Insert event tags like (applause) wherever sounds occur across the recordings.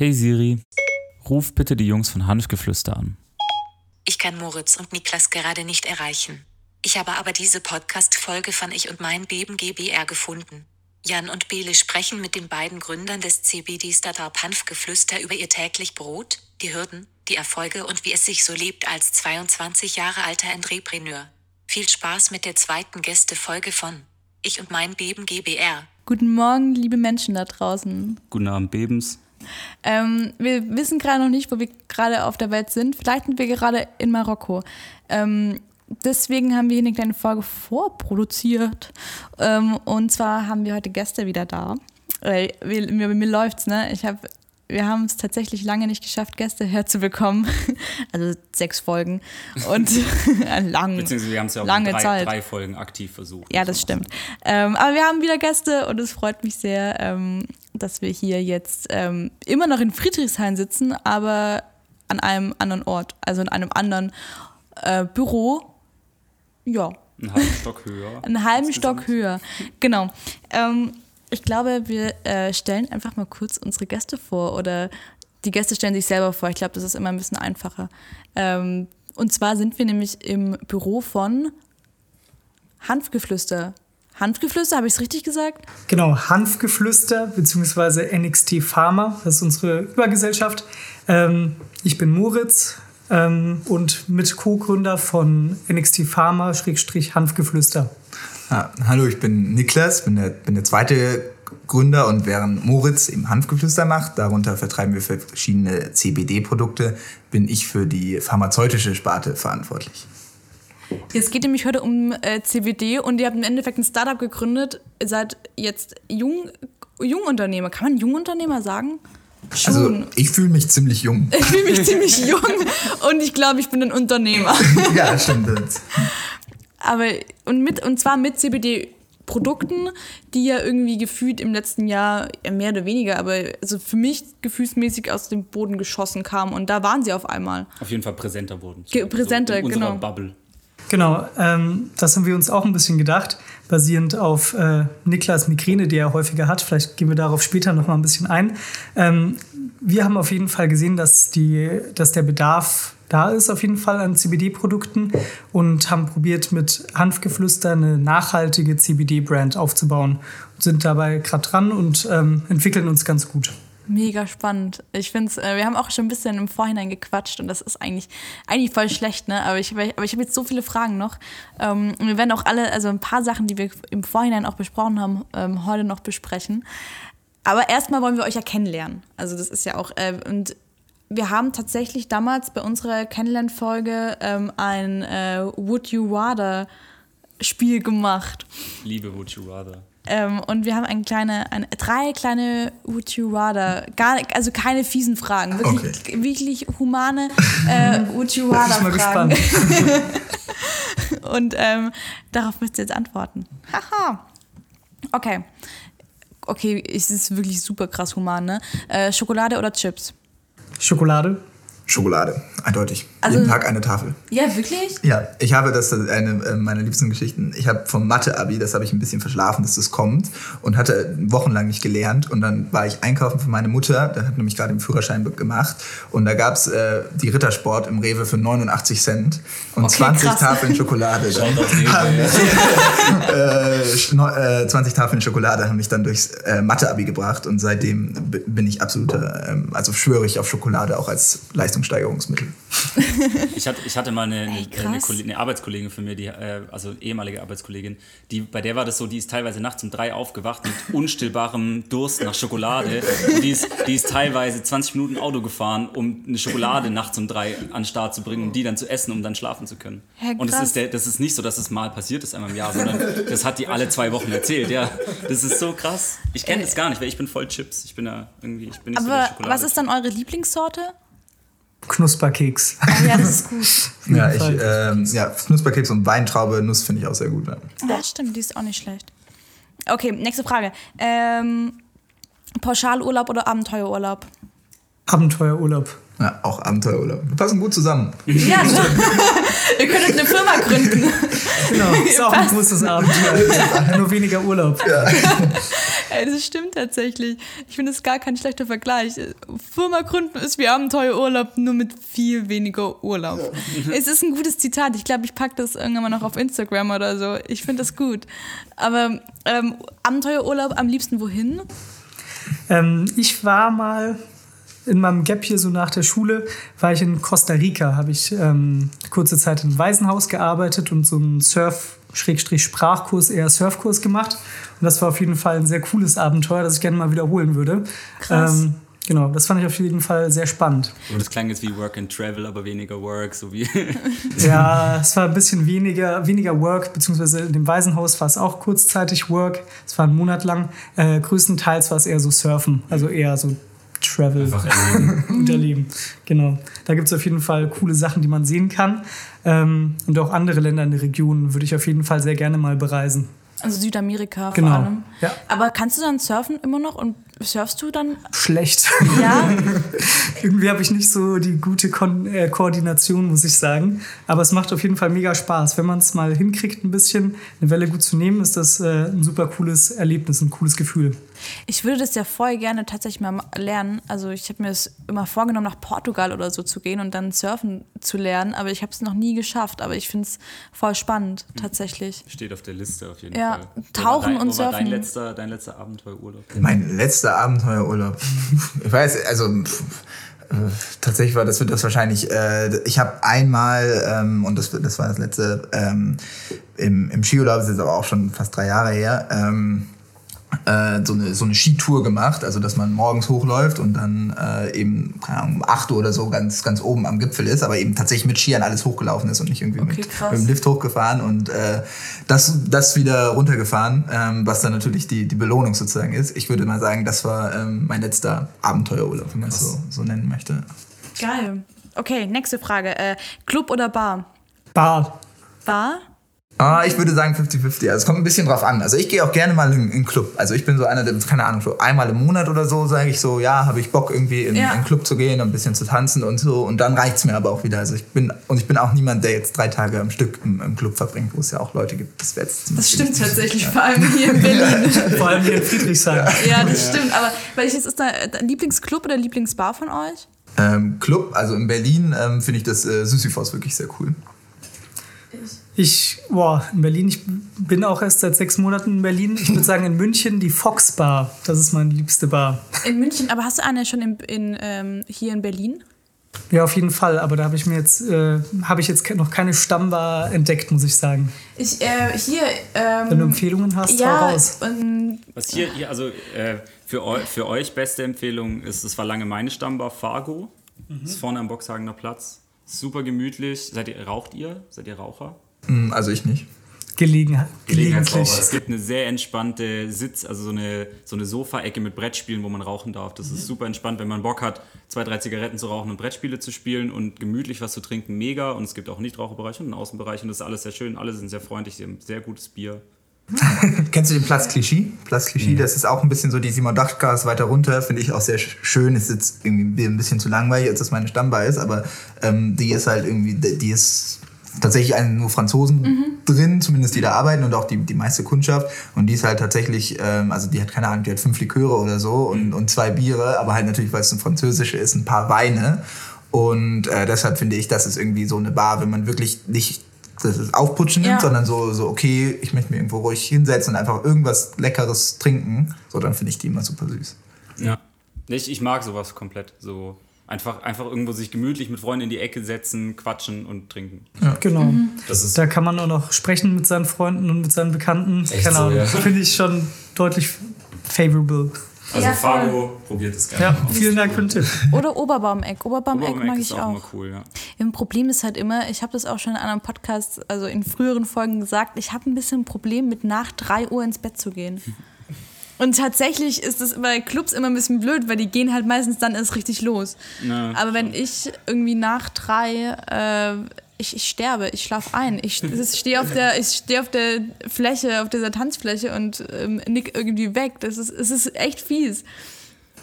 Hey Siri, ruf bitte die Jungs von Hanfgeflüster an. Ich kann Moritz und Niklas gerade nicht erreichen. Ich habe aber diese Podcast-Folge von Ich und mein Beben GBR gefunden. Jan und Bele sprechen mit den beiden Gründern des CBD-Startup Hanfgeflüster über ihr täglich Brot, die Hürden, die Erfolge und wie es sich so lebt als 22 Jahre alter Entrepreneur. Viel Spaß mit der zweiten Gästefolge von Ich und mein Beben GBR. Guten Morgen, liebe Menschen da draußen. Guten Abend, Bebens. Ähm, wir wissen gerade noch nicht, wo wir gerade auf der Welt sind. Vielleicht sind wir gerade in Marokko. Ähm, deswegen haben wir hier eine kleine Folge vorproduziert. Ähm, und zwar haben wir heute Gäste wieder da. Äh, mir, mir, mir läuft's, ne? Ich habe wir haben es tatsächlich lange nicht geschafft, Gäste herzubekommen. (laughs) Also sechs Folgen. Und (laughs) lang, Beziehungsweise wir haben es ja auch lange drei, Zeit. drei Folgen aktiv versucht. Ja, das stimmt. Ähm, aber wir haben wieder Gäste und es freut mich sehr, ähm, dass wir hier jetzt ähm, immer noch in Friedrichshain sitzen, aber an einem anderen Ort, also in einem anderen äh, Büro. Ja. Einen halben Stock höher. (laughs) Einen halben. Stock höher. Genau. Ich glaube, wir äh, stellen einfach mal kurz unsere Gäste vor oder die Gäste stellen sich selber vor. Ich glaube, das ist immer ein bisschen einfacher. Ähm, und zwar sind wir nämlich im Büro von Hanfgeflüster. Hanfgeflüster, habe ich es richtig gesagt? Genau, Hanfgeflüster bzw. NXT Pharma, das ist unsere Übergesellschaft. Ähm, ich bin Moritz ähm, und mit Co-Gründer von NXT Pharma, Hanfgeflüster. Ah, hallo, ich bin Niklas, bin der, bin der zweite Gründer und während Moritz im Hanfgeflüster macht, darunter vertreiben wir verschiedene CBD-Produkte, bin ich für die pharmazeutische Sparte verantwortlich. Es geht nämlich heute um äh, CBD und ihr habt im Endeffekt ein Startup gegründet. Ihr seid jetzt Jung, Jungunternehmer. Kann man Jungunternehmer sagen? Also Schon. ich fühle mich ziemlich jung. Ich fühle mich (laughs) ziemlich jung und ich glaube, ich bin ein Unternehmer. ja, stimmt. Aber und mit und zwar mit CBD-Produkten, die ja irgendwie gefühlt im letzten Jahr ja, mehr oder weniger, aber also für mich gefühlsmäßig aus dem Boden geschossen kamen und da waren sie auf einmal. Auf jeden Fall präsenter wurden. Ge- präsenter, in unserer genau. Bubble. Genau, ähm, das haben wir uns auch ein bisschen gedacht, basierend auf äh, Niklas Migräne, die er häufiger hat. Vielleicht gehen wir darauf später noch mal ein bisschen ein. Ähm, wir haben auf jeden Fall gesehen, dass, die, dass der Bedarf da ist, auf jeden Fall an CBD-Produkten und haben probiert, mit Hanfgeflüster eine nachhaltige CBD-Brand aufzubauen. Und sind dabei gerade dran und ähm, entwickeln uns ganz gut. Mega spannend. Ich finde es, äh, wir haben auch schon ein bisschen im Vorhinein gequatscht und das ist eigentlich, eigentlich voll schlecht, ne? Aber ich, aber ich habe jetzt so viele Fragen noch. Ähm, wir werden auch alle, also ein paar Sachen, die wir im Vorhinein auch besprochen haben, ähm, heute noch besprechen. Aber erstmal wollen wir euch ja kennenlernen. Also das ist ja auch, äh, und wir haben tatsächlich damals bei unserer Kennenlernfolge ähm, ein äh, Would You Rather Spiel gemacht. Liebe Would You Rather. Ähm, und wir haben ein kleine, eine, drei kleine Would you rather, gar, also keine fiesen Fragen, wirklich, wirklich humane äh, (laughs) Would you Ich rather bin mal Fragen. gespannt. (laughs) Und ähm, darauf müsst ihr jetzt antworten. Haha. Okay. Okay, es ist wirklich super krass human, ne? Äh, Schokolade oder Chips? Schokolade. Schokolade, eindeutig. Also- Jeden Tag eine Tafel. Ja, wirklich? Ja, ich habe das ist eine äh, meiner liebsten Geschichten. Ich habe vom Mathe-Abi, das habe ich ein bisschen verschlafen, dass das kommt und hatte wochenlang nicht gelernt. Und dann war ich einkaufen für meine Mutter, da hat nämlich gerade den Führerschein gemacht. Und da gab's äh, die Rittersport im Rewe für 89 Cent und Okay, 20 krass. Tafeln Schokolade. (laughs) äh, schno- äh, 20 Tafeln Schokolade haben mich dann durchs äh, Mathe-Abi gebracht und seitdem bin ich absoluter, ähm, also schwöre ich auf Schokolade auch als Leistungssteigerungsmittel. (laughs) Ich hatte, ich hatte mal eine, eine, Ey, eine, eine Arbeitskollegin von mir, die, äh, also ehemalige Arbeitskollegin, die, bei der war das so, die ist teilweise nachts um drei aufgewacht mit (laughs) unstillbarem Durst nach Schokolade. Und die ist, die ist teilweise 20 Minuten Auto gefahren, um eine Schokolade nachts um drei an den Start zu bringen, um die dann zu essen, um dann schlafen zu können. Ja, Und das ist, der, das ist nicht so, dass es mal passiert ist einmal im Jahr, sondern das hat die alle zwei Wochen erzählt. Ja, das ist so krass. Ich kenne das gar nicht, weil ich bin voll Chips. Ich bin ja irgendwie, ich bin nicht so der Aber Schokolade. was ist dann eure Lieblingssorte? Knusperkeks. Ja, das ist (laughs) gut. Ja, ich, ähm, ja, Knusperkeks und Weintraube, Nuss finde ich auch sehr gut. Ja. Ja, stimmt, die ist auch nicht schlecht. Okay, nächste Frage. Ähm, Pauschalurlaub oder Abenteuerurlaub? Abenteuerurlaub. Ja, auch Abenteuerurlaub. Wir passen gut zusammen. Ja, (laughs) ne? Ihr könntet eine Firma gründen. Genau, ist auch ein großes Abenteuer. (laughs) Nur weniger Urlaub. Ey, das stimmt tatsächlich. Ich finde es gar kein schlechter Vergleich. Firma gründen ist wie Abenteuerurlaub, nur mit viel weniger Urlaub. (laughs) Es ist ein gutes Zitat. Ich glaube, ich packe das irgendwann mal noch auf Instagram oder so. Ich finde das gut. Aber ähm, Abenteuerurlaub am liebsten wohin? Ähm, ich war mal in meinem Gap hier so nach der Schule, war ich in Costa Rica, habe ich ähm, kurze Zeit im Waisenhaus gearbeitet und so einen Surf-Sprachkurs, eher Surfkurs gemacht. Und das war auf jeden Fall ein sehr cooles Abenteuer, das ich gerne mal wiederholen würde. Krass. Ähm, genau, das fand ich auf jeden Fall sehr spannend. Und das klang jetzt wie Work and Travel, aber weniger Work, so wie. (laughs) Ja, es war ein bisschen weniger, weniger Work, beziehungsweise in dem Waisenhaus war es auch kurzzeitig Work. Es war einen Monat lang. Äh, größtenteils war es eher so Surfen, also eher so Travel Einfach (laughs) erleben. und erleben. Genau. Da gibt es auf jeden Fall coole Sachen, die man sehen kann. Ähm, und auch andere Länder in der Region würde ich auf jeden Fall sehr gerne mal bereisen. Also Südamerika Genau, vor allem. ja. Aber kannst du dann surfen immer noch und surfst du dann? Schlecht. Ja. (laughs) Irgendwie habe ich nicht so die gute Kon äh, Koordination, muss ich sagen. Aber es macht auf jeden Fall mega Spaß. Wenn man es mal hinkriegt, ein bisschen eine Welle gut zu nehmen, ist das äh, ein super cooles Erlebnis, ein cooles Gefühl. Ich würde das ja voll gerne tatsächlich mal lernen. Also ich habe mir es immer vorgenommen, nach Portugal oder so zu gehen und dann surfen zu lernen, aber ich habe es noch nie geschafft. Aber ich finde es voll spannend, tatsächlich. Steht auf der Liste auf jeden Ja, Fall. Tauchen wo war dein, und war dein Surfen. letzter, dein letzter Abenteuerurlaub? Mein letzter Abenteuerurlaub. (laughs) Ich weiß, also tatsächlich war das wird das wahrscheinlich. Äh, ich habe einmal ähm, und das das war das letzte ähm, im, im Skiurlaub, das ist jetzt aber auch schon fast drei Jahre her. Ähm, äh, so eine, so eine Skitour gemacht, also dass man morgens hochläuft und dann äh, eben, keine Ahnung, um 8 Uhr oder so ganz, ganz oben am Gipfel ist, aber eben tatsächlich mit Skiern alles hochgelaufen ist und nicht irgendwie Okay, mit, krass. mit dem Lift hochgefahren und äh, das, das wieder runtergefahren, ähm, was dann natürlich die, die Belohnung sozusagen ist. Ich würde mal sagen, das war ähm, mein letzter Abenteuerurlaub, wenn man es so, so nennen möchte. Geil. Okay, nächste Frage. Äh, Club oder Bar? Bar. Bar? Ah, ich würde sagen 50-50. Also es kommt ein bisschen drauf an. Also ich gehe auch gerne mal in, in einen Club. Also ich bin so einer, der, keine Ahnung, so einmal im Monat oder so sage ich so, ja, habe ich Bock irgendwie in, Ja. in einen Club zu gehen, ein bisschen zu tanzen und so. Und dann reicht's mir aber auch wieder. Also ich bin, und ich bin auch niemand, der jetzt drei Tage am Stück im, im Club verbringt, wo es ja auch Leute gibt. Das, Das stimmt tatsächlich, vor allem hier in Berlin. (laughs) Vor allem hier in Friedrichshain. ja, das stimmt. Aber welches ist da dein Lieblingsclub oder Lieblingsbar von euch? Ähm, Club, also in Berlin ähm, finde ich das äh, Sisyphos wirklich sehr cool. Ich, boah, in Berlin, ich bin auch erst seit sechs Monaten in Berlin. Ich würde (laughs) sagen in München die Fox Bar. Das ist meine liebste Bar. In München, aber hast du eine schon in, in, ähm, hier in Berlin? Ja, auf jeden Fall. Aber da habe ich mir jetzt, äh, habe ich jetzt noch keine Stammbar entdeckt, muss ich sagen. Ich, äh, hier, ähm, Wenn du Empfehlungen hast, hau ja, raus. ähm, Was hier, hier also äh, für, eu, für euch beste Empfehlung ist, das war lange meine Stammbar, Fargo. Ist vorne am Boxhagener Platz. Super gemütlich. Seid ihr, raucht ihr? Seid ihr Raucher? Hm, also ich nicht. Gelegen, gelegentlich. Es gibt eine sehr entspannte Sitz, also so eine, so eine Sofaecke mit Brettspielen, wo man rauchen darf. Das ist super entspannt, wenn man Bock hat, zwei, drei Zigaretten zu rauchen und Brettspiele zu spielen und gemütlich was zu trinken. Mega. Und es gibt auch einen Nichtraucherbereich und einen Außenbereich und das ist alles sehr schön. Alle sind sehr freundlich, sie haben sehr gutes Bier. (laughs) Kennst du den Platz Clichy? Platz Clichy, das ist auch ein bisschen so die Simon Dachgas weiter runter, finde ich auch sehr sch- schön. Ist jetzt irgendwie ein bisschen zu langweilig, als das meine Stammbar ist, aber ähm, die ist halt irgendwie, die ist tatsächlich ein, nur Franzosen drin, zumindest die da arbeiten und auch die, die meiste Kundschaft. Und die ist halt tatsächlich, ähm, also die hat keine Ahnung, die hat fünf Liköre oder so und, und zwei Biere, aber halt natürlich, weil es eine französische ist, ein paar Weine. Und äh, deshalb finde ich, das ist irgendwie so eine Bar, wenn man wirklich nicht das ist Aufputschen nimmt, Ja. sondern so, so, okay, ich möchte mich irgendwo ruhig hinsetzen und einfach irgendwas Leckeres trinken. So, dann finde ich die immer super süß. Ja. Ich, ich mag sowas komplett. So einfach, einfach irgendwo sich gemütlich mit Freunden in die Ecke setzen, quatschen und trinken. Genau. Das ist Da kann man auch noch sprechen mit seinen Freunden und mit seinen Bekannten. Echt Keine so, Ahnung. ja. (laughs) Finde ich schon deutlich favorable. Also Ja, voll. Fargo, probiert es gerne Ja, aus. vielen Dank für den Tipp. oder Oberbaumeck. Oberbaumeck Oberbaumeck mag ich auch auch. immer cool, ja. Ein Problem ist halt immer, ich habe das auch schon in anderen Podcasts, also in früheren Folgen gesagt, ich habe ein bisschen ein Problem mit nach 3 Uhr ins Bett zu gehen. (laughs) Und tatsächlich ist es bei Clubs immer ein bisschen blöd, weil die gehen halt meistens dann erst richtig los. Ja, Aber wenn ich irgendwie nach drei, äh, ich, ich sterbe, ich schlafe ein. Ich, (laughs) ich stehe auf, der- ich steh auf der Fläche, auf dieser Tanzfläche und ähm, nick irgendwie weg. Das ist, es ist echt fies.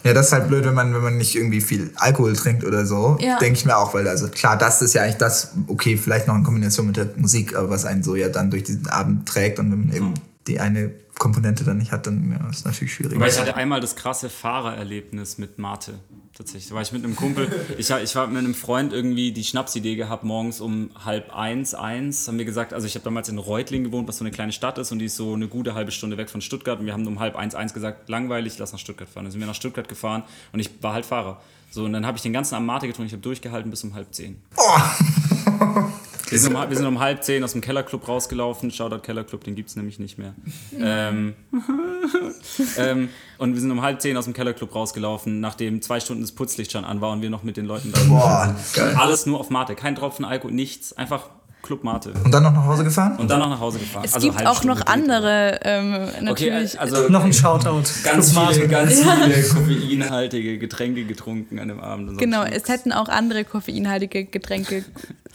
Ja, das ist halt blöd, wenn man, wenn man nicht irgendwie viel Alkohol trinkt oder so. Ja. Denke ich mir auch, weil also klar, das ist ja eigentlich das, okay, vielleicht noch in Kombination mit der Musik, aber was einen so ja dann durch diesen Abend trägt und wenn man eben die eine Komponente dann nicht hat, dann ja, ist natürlich schwierig. Weil ich hatte einmal das krasse Fahrererlebnis mit Mate. Tatsächlich. Da war ich mit einem Kumpel. (laughs) Ich, ich war mit einem Freund irgendwie die Schnapsidee gehabt, morgens um halb eins, eins, haben wir gesagt, also ich habe damals in Reutling gewohnt, was so eine kleine Stadt ist und die ist so eine gute halbe Stunde weg von Stuttgart und wir haben um halb eins, eins gesagt, langweilig, lass nach Stuttgart fahren. Dann sind wir nach Stuttgart gefahren und ich war halt Fahrer. So, und dann habe ich den ganzen Abend Mate getrunken, ich habe durchgehalten bis um halb zehn. (laughs) Wir sind, um, wir sind um halb zehn aus dem Kellerclub rausgelaufen. Shoutout Kellerclub, den gibt es nämlich nicht mehr. Ähm, (laughs) ähm, und wir sind um halb zehn aus dem Kellerclub rausgelaufen, nachdem zwei Stunden das Putzlicht schon an war und wir noch mit den Leuten da Boah, geil. Alles nur auf Mate, kein Tropfen Alkohol, nichts. Einfach Club Mate. Und dann noch nach Hause gefahren? Und dann noch nach Hause gefahren. Es Also gibt auch noch andere, ähm, Okay, natürlich. also Noch ein Shoutout. ganz Club viele, Mate. ganz viele koffeinhaltige Getränke getrunken an dem Abend. Genau, es hätten auch andere koffeinhaltige Getränke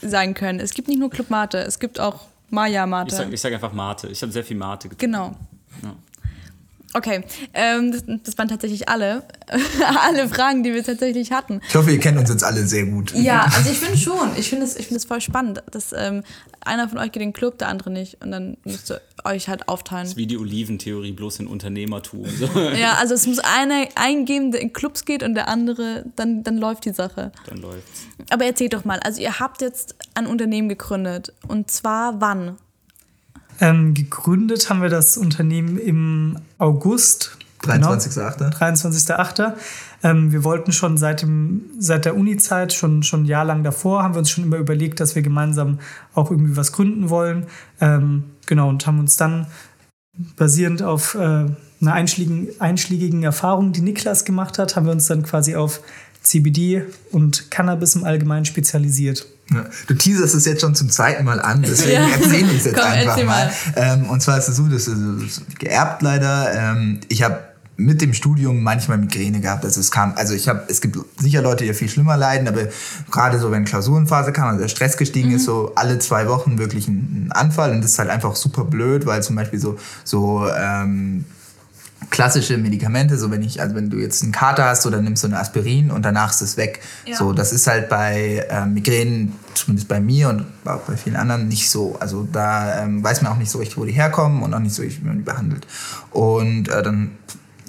sein können. Es gibt nicht nur Club Mate, es gibt auch Maya Mate. ich sag einfach Mate. Ich habe sehr viel Mate getrunken. genau. Ja. Okay, ähm, das, das waren tatsächlich alle, (laughs) alle Fragen, die wir tatsächlich hatten. Ich hoffe, ihr kennt uns jetzt alle sehr gut. Ja, (laughs) also ich finde schon. Ich finde es ich es voll spannend, dass ähm, einer von euch geht in den Club, der andere nicht. Und dann müsst ihr euch halt aufteilen. Wie die Oliventheorie, bloß in Unternehmertum. (laughs) So. Ja, also es muss einer eingeben, der in Clubs geht und der andere, dann, dann läuft die Sache. Dann läuft's. Aber erzählt doch mal, also ihr habt jetzt ein Unternehmen gegründet. Und zwar wann? Ähm, gegründet haben wir das Unternehmen im August. 23.8. Genau, 23.8. Ähm, wir wollten schon seit, dem, seit der Uni-Zeit, schon, schon ein Jahr lang davor, haben wir uns schon immer überlegt, dass wir gemeinsam auch irgendwie was gründen wollen. Ähm, genau, und haben uns dann basierend auf äh, einer einschlägigen, einschlägigen Erfahrung, die Niklas gemacht hat, haben wir uns dann quasi auf CBD und Cannabis im Allgemeinen spezialisiert. Ja. Du teaserst es jetzt schon zum zweiten Mal an, deswegen (laughs) Ja. erzähl ich es jetzt Komm, einfach mal. mal. Ähm, und zwar ist es so, das ist, geerbt leider. Ähm, ich habe mit dem Studium manchmal Migräne gehabt. Also es kam, also ich habe, es gibt sicher Leute, die viel schlimmer leiden, aber gerade so, wenn Klausurenphase kam, also der Stress gestiegen ist, so alle zwei Wochen wirklich ein, ein Anfall und das ist halt einfach super blöd, weil zum Beispiel so, so ähm, klassische Medikamente, so wenn ich, also wenn du jetzt einen Kater hast, so dann nimmst du eine Aspirin und danach ist es weg. Ja. So, das ist halt bei ähm, Migränen, zumindest bei mir und auch bei vielen anderen, nicht so. Also da ähm, weiß man auch nicht so richtig, wo die herkommen und auch nicht so richtig, wie man die behandelt. Und äh, dann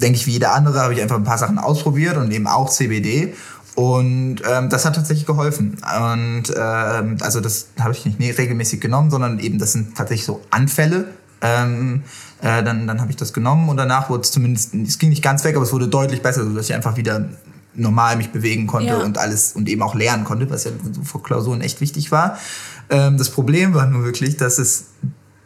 denke ich, wie jeder andere, habe ich einfach ein paar Sachen ausprobiert und eben auch CBD. Und ähm, das hat tatsächlich geholfen. Und ähm, also das habe ich nicht regelmäßig genommen, sondern eben das sind tatsächlich so Anfälle. Ähm, äh, dann dann habe ich das genommen und danach wurde es zumindest, es ging nicht ganz weg, aber es wurde deutlich besser, sodass ich einfach wieder normal mich bewegen konnte Ja. und alles und eben auch lernen konnte, was ja vor Klausuren echt wichtig war. Ähm, das Problem war nur wirklich, dass es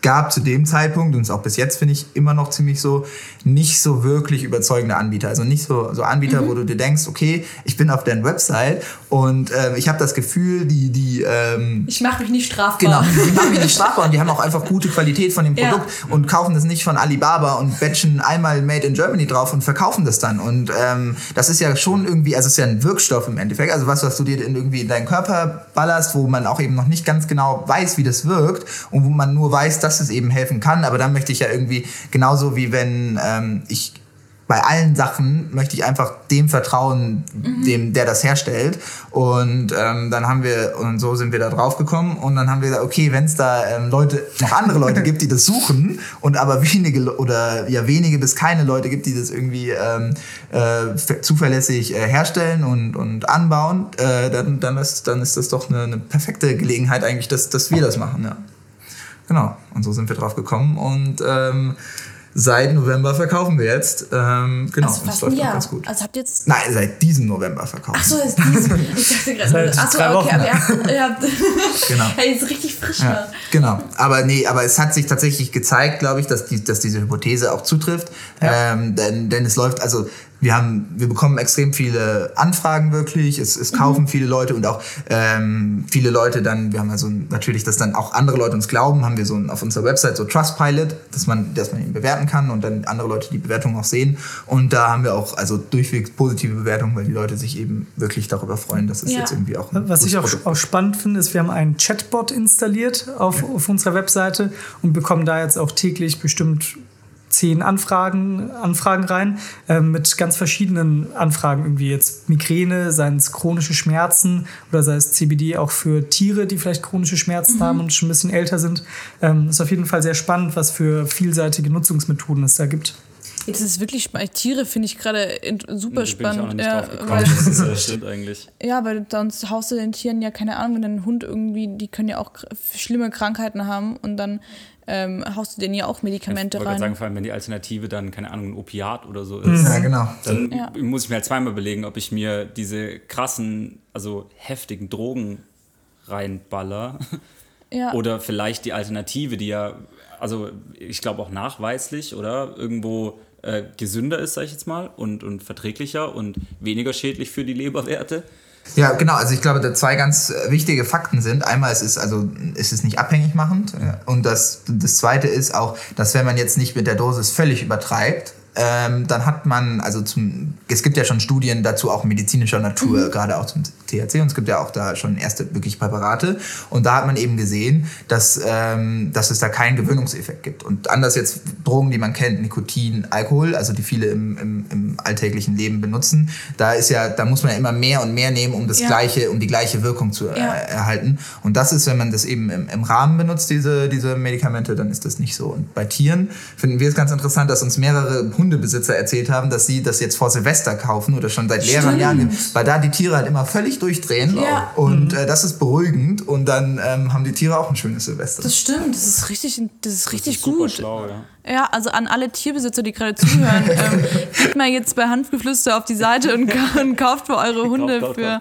gab zu dem Zeitpunkt und es auch bis jetzt finde ich immer noch ziemlich so nicht so wirklich überzeugende Anbieter also nicht so so Anbieter wo du dir denkst okay ich bin auf deren Website und ähm, ich habe das Gefühl die die ähm, Ich mache mich nicht strafbar. Genau, die (laughs) machen mich nicht strafbar und die haben auch einfach gute Qualität von dem Ja. Produkt und kaufen das nicht von Alibaba und batchen einmal Made in Germany drauf und verkaufen das dann. Und ähm, das ist ja schon irgendwie, also es ist ja ein Wirkstoff im Endeffekt, also was, was du dir in, irgendwie in deinen Körper ballerst, wo man auch eben noch nicht ganz genau weiß, wie das wirkt und wo man nur weiß, dass es eben helfen kann. Aber dann möchte ich ja irgendwie, genauso wie wenn ähm, ich bei allen Sachen möchte ich einfach dem vertrauen, dem, der das herstellt. Und ähm, dann haben wir, und so sind wir da drauf gekommen. Und dann haben wir gesagt, okay, wenn es da ähm, Leute, noch andere Leute gibt, die das suchen (laughs) und aber wenige oder ja wenige bis keine Leute gibt, die das irgendwie ähm, äh, ver- zuverlässig äh, herstellen und, und anbauen, äh, dann, dann, ist, dann ist das doch eine, eine perfekte Gelegenheit eigentlich, dass, dass wir das machen. Ja. Genau, und so sind wir drauf gekommen und ähm, seit November verkaufen wir jetzt. Ähm, genau, Also und es fast ein läuft auch Jahr. ganz gut. Also habt ihr jetzt. Nein, seit diesem November verkaufen. Ach so, ist dies. Ich dachte (laughs) gerade. Seit Ach so, drei okay, Wochen. aber ihr habt. (laughs) Genau. hey, ist richtig frisch Ja, genau. Aber nee, aber es hat sich tatsächlich gezeigt, glaube ich, dass, die, dass diese Hypothese auch zutrifft. Ähm, denn, denn es läuft, also wir haben, wir bekommen extrem viele Anfragen wirklich. Es, es kaufen viele Leute und auch ähm, viele Leute dann, wir haben also natürlich, dass dann auch andere Leute uns glauben, haben wir so ein, auf unserer Website so Trustpilot, dass man, dass man ihn bewerten kann und dann andere Leute die Bewertung auch sehen. Und da haben wir auch also durchweg positive Bewertungen, weil die Leute sich eben wirklich darüber freuen, dass es Ja. jetzt irgendwie auch ein Was ich auch, auch spannend finde, ist, wir haben einen Chatbot installiert auf, auf unserer Webseite und bekommen da jetzt auch täglich bestimmt zehn Anfragen, Anfragen rein äh, mit ganz verschiedenen Anfragen. Irgendwie jetzt Migräne, seien es chronische Schmerzen oder sei es CBD auch für Tiere, die vielleicht chronische Schmerzen mhm. haben und schon ein bisschen älter sind. Ähm, ist auf jeden Fall sehr spannend, was für vielseitige Nutzungsmethoden es da gibt. Das ist wirklich spannend. Tiere finde ich gerade super spannend. ja, weil, das (laughs) ist, äh, stimmt eigentlich. Ja, weil sonst haust du den Tieren ja keine Ahnung, wenn ein Hund irgendwie, die können ja auch schlimme Krankheiten haben und dann ähm, haust du denen ja auch Medikamente ich rein. Ich sagen, vor allem wenn die Alternative dann, keine Ahnung, ein Opiat oder so ist. Ja, genau. Dann ja. muss ich mir halt zweimal überlegen, ob ich mir diese krassen, also heftigen Drogen reinballer. Ja. Oder vielleicht die Alternative, die ja, also ich glaube auch nachweislich oder irgendwo äh, gesünder ist, sag ich jetzt mal, und, und verträglicher und weniger schädlich für die Leberwerte. Ja, genau. Also ich glaube, da zwei ganz äh, wichtige Fakten sind. Einmal, es ist also es ist nicht abhängig machend. Und das, das zweite ist auch, dass wenn man jetzt nicht mit der Dosis völlig übertreibt, ähm, dann hat man, also zum, es gibt ja schon Studien dazu auch medizinischer Natur, mhm. gerade auch zum THC und es gibt ja auch da schon erste wirklich Präparate und da hat man eben gesehen, dass, ähm, dass es da keinen Gewöhnungseffekt gibt. Und anders jetzt Drogen, die man kennt, Nikotin, Alkohol, also die viele im, im, im alltäglichen Leben benutzen, da ist ja, da muss man ja immer mehr und mehr nehmen, um das ja. gleiche, um die gleiche Wirkung zu ja. erhalten. Und das ist, wenn man das eben im, im Rahmen benutzt, diese, diese Medikamente, dann ist das nicht so. Und bei Tieren finden wir es ganz interessant, dass uns mehrere Hundebesitzer erzählt haben, dass sie das jetzt vor Silvester kaufen oder schon seit mehreren Jahren, weil da die Tiere halt immer völlig durchdrehen ja. und äh, das ist beruhigend und dann ähm, haben die Tiere auch ein schönes Silvester. Das stimmt, das ist richtig, das ist richtig das ist gut. Schlau, ja. Ja, also an alle Tierbesitzer, die gerade zuhören, (laughs) ähm, geht mal jetzt bei Hanfgeflüster auf die Seite und, (laughs) und kauft für eure Hunde kauf, kauf,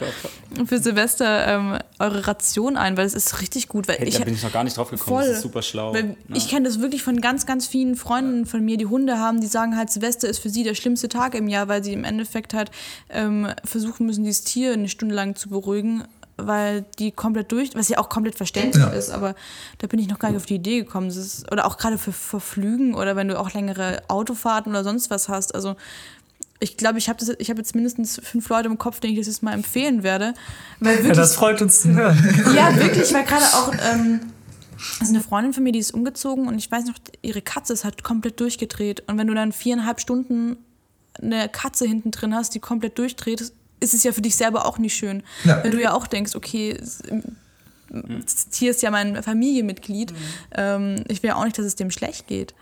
für, für Silvester ähm, eure Ration ein, weil es ist richtig gut. Weil hey, ich, da bin ich noch gar nicht drauf gekommen, voll, das ist super schlau. Ja. Ich kenne das wirklich von ganz, ganz vielen Freunden von mir, die Hunde haben, die sagen halt, Silvester ist für sie der schlimmste Tag im Jahr, weil sie im Endeffekt halt ähm, versuchen müssen, dieses Tier eine Stunde lang zu beruhigen weil die komplett durch, was ja auch komplett verständlich ja. ist, aber da bin ich noch gar nicht auf die Idee gekommen. Ist, oder auch gerade für Verflügen oder wenn du auch längere Autofahrten oder sonst was hast. Also ich glaube, ich habe hab jetzt mindestens fünf Leute im Kopf, denen ich das jetzt mal empfehlen werde. Weil wirklich, ja, das freut uns zu hören. (laughs) Ja, wirklich, weil gerade auch, ähm, also eine Freundin von mir, die ist umgezogen und ich weiß noch, ihre Katze ist halt komplett durchgedreht. Und wenn du dann viereinhalb Stunden eine Katze hinten drin hast, die komplett durchdreht, ist es ja für dich selber auch nicht schön. Ja. Wenn du ja auch denkst, okay, das Tier ist ja mein Familienmitglied. Mhm. Ähm, ich will ja auch nicht, dass es dem schlecht geht.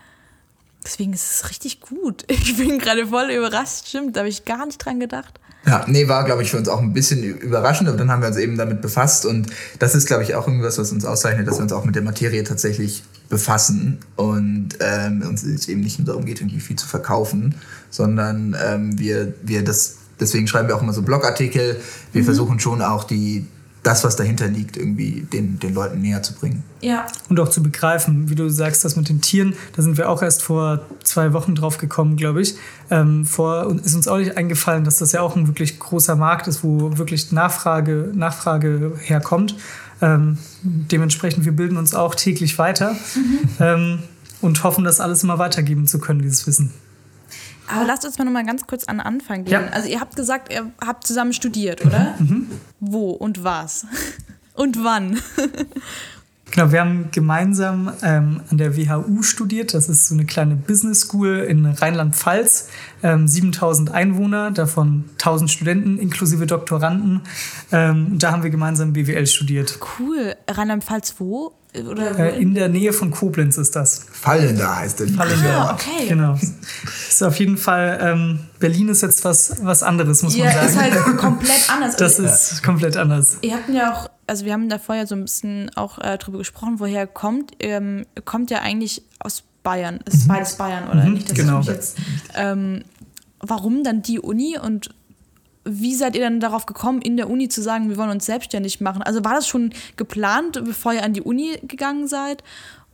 Deswegen ist es richtig gut. (laughs) Ich bin gerade voll überrascht. Stimmt, da habe ich gar nicht dran gedacht. Ja, nee, war, glaube ich, für uns auch ein bisschen überraschend, aber dann haben wir uns eben damit befasst und das ist, glaube ich, auch irgendwas, was uns auszeichnet, dass wir uns auch mit der Materie tatsächlich befassen und ähm, uns eben nicht nur darum geht, irgendwie viel zu verkaufen, sondern ähm, wir, wir das deswegen schreiben wir auch immer so Blogartikel. Wir mhm. versuchen schon auch die, das, was dahinter liegt, irgendwie den, den Leuten näher zu bringen. Ja. Und auch zu begreifen, wie du sagst, das mit den Tieren, da sind wir auch erst vor zwei Wochen drauf gekommen, glaube ich. Ähm, vor ist uns auch nicht eingefallen, dass das ja auch ein wirklich großer Markt ist, wo wirklich Nachfrage, Nachfrage herkommt. Ähm, dementsprechend, wir bilden uns auch täglich weiter mhm. ähm, und hoffen, das alles immer weitergeben zu können, dieses Wissen. Aber lasst uns mal noch mal ganz kurz an den Anfang gehen. Ja. Also ihr habt gesagt, ihr habt zusammen studiert, oder? Mhm. Wo und was? (laughs) Und wann? (laughs) Genau, wir haben gemeinsam ähm, an der WHU studiert. Das ist so eine kleine Business School in Rheinland-Pfalz. Ähm, 7000 Einwohner, davon 1000 Studenten inklusive Doktoranden. Ähm, da haben wir gemeinsam BWL studiert. Cool. Rheinland-Pfalz wo? Oder äh, in der Nähe von Koblenz ist das. Fallender heißt es. Fallender. Ah, okay. Genau. Ist auf jeden Fall, ähm, Berlin ist jetzt was, was anderes, muss ja, man sagen. Ja, ist halt komplett anders. Das ist komplett anders. Ihr habt ja auch also wir haben da vorher so ein bisschen auch äh, drüber gesprochen, woher kommt. Ähm, kommt ja eigentlich aus Bayern. Ist mhm. beides Bayern, oder mhm, nicht? Das genau. Jetzt, ähm, warum dann die Uni und wie seid ihr dann darauf gekommen, in der Uni zu sagen, wir wollen uns selbstständig machen? Also war das schon geplant, bevor ihr an die Uni gegangen seid?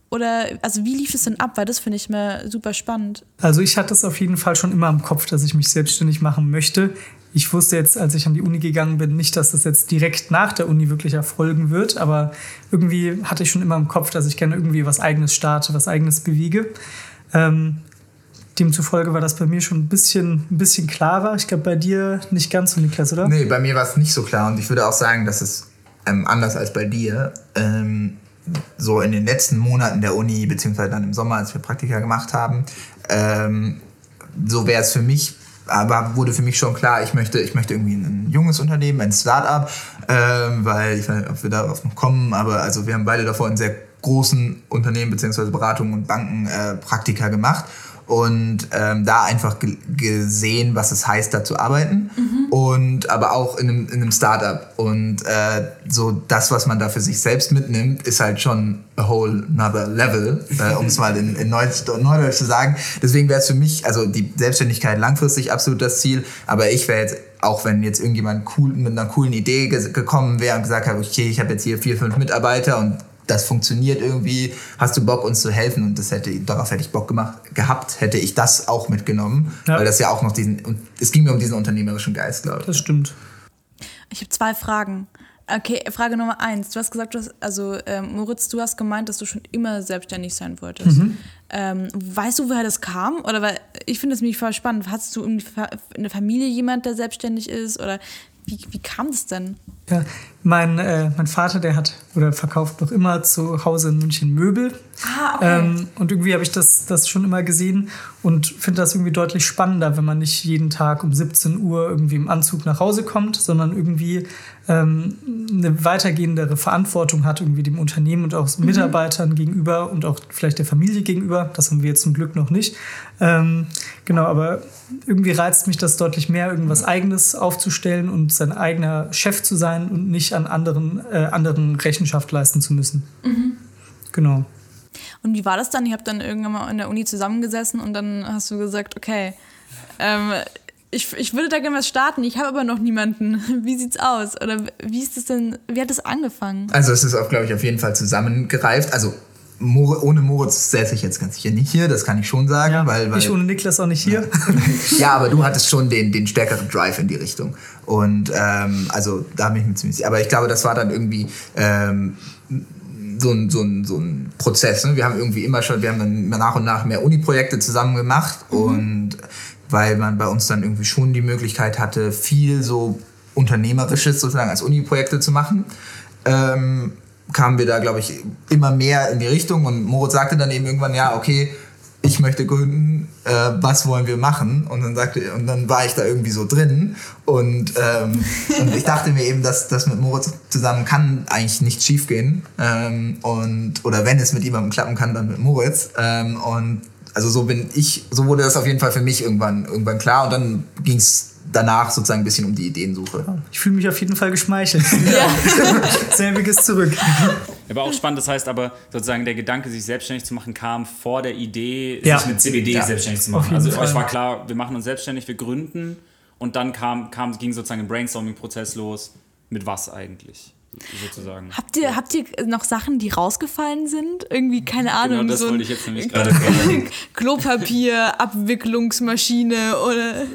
Oder also wie lief es denn ab? Weil das finde ich mir super spannend. Also ich hatte es auf jeden Fall schon immer im Kopf, dass ich mich selbstständig machen möchte. Ich wusste jetzt, als ich an die Uni gegangen bin, nicht, dass das jetzt direkt nach der Uni wirklich erfolgen wird, aber irgendwie hatte ich schon immer im Kopf, dass ich gerne irgendwie was Eigenes starte, was Eigenes bewege. Ähm, demzufolge war das bei mir schon ein bisschen, ein bisschen klarer. Ich glaube, bei dir nicht ganz so, Niklas, oder? Nee, bei mir war es nicht so klar und ich würde auch sagen, dass es ähm, anders als bei dir. Ähm, so in den letzten Monaten der Uni, beziehungsweise dann im Sommer, als wir Praktika gemacht haben, ähm, so wäre es für mich, aber wurde für mich schon klar, ich möchte, ich möchte irgendwie ein junges Unternehmen, ein Start-up, ähm, weil ich weiß nicht, ob wir darauf noch kommen, aber also wir haben beide davor in sehr großen Unternehmen beziehungsweise Beratungen und Banken äh, Praktika gemacht und ähm, da einfach ge gesehen, was es heißt, da zu arbeiten mhm. und aber auch in einem, in einem Startup und äh, so das, was man da für sich selbst mitnimmt, ist halt schon a whole another level, äh, um es mal in, in Neudeutsch, Neudeutsch zu sagen. Deswegen wäre es für mich, also die Selbstständigkeit langfristig absolut das Ziel, aber ich wäre jetzt auch wenn jetzt irgendjemand cool, mit einer coolen Idee gekommen wäre und gesagt hat, okay, ich habe jetzt hier vier, fünf Mitarbeiter und das funktioniert irgendwie, hast du Bock, uns zu helfen? Und das hätte, darauf hätte ich Bock gemacht, gehabt, hätte ich das auch mitgenommen. Ja. Weil das ja auch noch diesen, und es ging mir um diesen unternehmerischen Geist, glaube ich. Das stimmt. Ich habe zwei Fragen. Okay, Frage Nummer eins. Du hast gesagt, du hast, also ähm, Moritz, du hast gemeint, dass du schon immer selbstständig sein wolltest. Mhm. Ähm, weißt du, woher das kam? Oder weil ich finde das nämlich voll spannend. Hast du in der Familie jemand, der selbstständig ist? Oder wie, wie kam das denn? Ja, mein, äh, mein Vater, der hat oder verkauft noch immer zu Hause in München Möbel. Ah, okay. Ähm, und irgendwie habe ich das, das schon immer gesehen und finde das irgendwie deutlich spannender, wenn man nicht jeden Tag um 17 Uhr irgendwie im Anzug nach Hause kommt, sondern irgendwie ähm, eine weitergehendere Verantwortung hat, irgendwie dem Unternehmen und auch mhm. Mitarbeitern gegenüber und auch vielleicht der Familie gegenüber. Das haben wir jetzt zum Glück noch nicht. Ähm, genau, aber irgendwie reizt mich das deutlich mehr, irgendwas Eigenes aufzustellen und sein eigener Chef zu sein und nicht an anderen, äh, anderen Rechenschaft leisten zu müssen. Mhm. Genau. Und wie war das dann? Ihr habt dann irgendwann mal in der Uni zusammengesessen und dann hast du gesagt, okay, ähm, ich, ich würde da gerne was starten, ich habe aber noch niemanden. (laughs) Wie sieht's aus? Oder wie ist das denn, wie hat das angefangen? Also es ist auch, glaube ich, auf jeden Fall zusammengereift. Also Mor ohne Moritz säße ich jetzt ganz sicher nicht hier, das kann ich schon sagen. Ja, weil, weil, ich ohne Niklas auch nicht hier. (laughs) ja, aber du hattest schon den, den stärkeren Drive in die Richtung. Und ähm, also da bin ich mir ziemlich sicher. Aber ich glaube, das war dann irgendwie ähm, so ein, so ein, so ein Prozess. Ne? Wir haben irgendwie immer schon, wir haben dann nach und nach mehr Uni-Projekte zusammen gemacht mhm. und weil man bei uns dann irgendwie schon die Möglichkeit hatte, viel so Unternehmerisches sozusagen als Uni-Projekte zu machen. Ähm, kamen wir da, glaube ich, immer mehr in die Richtung und Moritz sagte dann eben irgendwann, ja, okay, ich möchte gründen, äh, was wollen wir machen? Und dann sagte und dann war ich da irgendwie so drin und, ähm, (laughs) und ich dachte mir eben, dass das mit Moritz zusammen kann eigentlich nicht schiefgehen ähm, und oder wenn es mit jemandem klappen kann, dann mit Moritz ähm, und also so bin ich, so wurde das auf jeden Fall für mich irgendwann irgendwann klar und dann ging es danach sozusagen ein bisschen um die Ideensuche. Ich fühle mich auf jeden Fall geschmeichelt. (laughs) Ja. Selbiges zurück. Aber auch spannend, das heißt aber sozusagen der Gedanke, sich selbstständig zu machen, kam vor der Idee, ja. sich mit CBD ja. selbstständig zu machen. Also Fall. euch war klar, wir machen uns selbstständig, wir gründen und dann kam, kam, ging sozusagen ein Brainstorming-Prozess los. Mit was eigentlich? Sozusagen. Habt ihr, habt ihr noch Sachen, die rausgefallen sind? Irgendwie, keine genau, Ahnung. Genau, das so wollte ich jetzt nämlich gerade fragen. (laughs) Klopapier, Abwicklungsmaschine oder.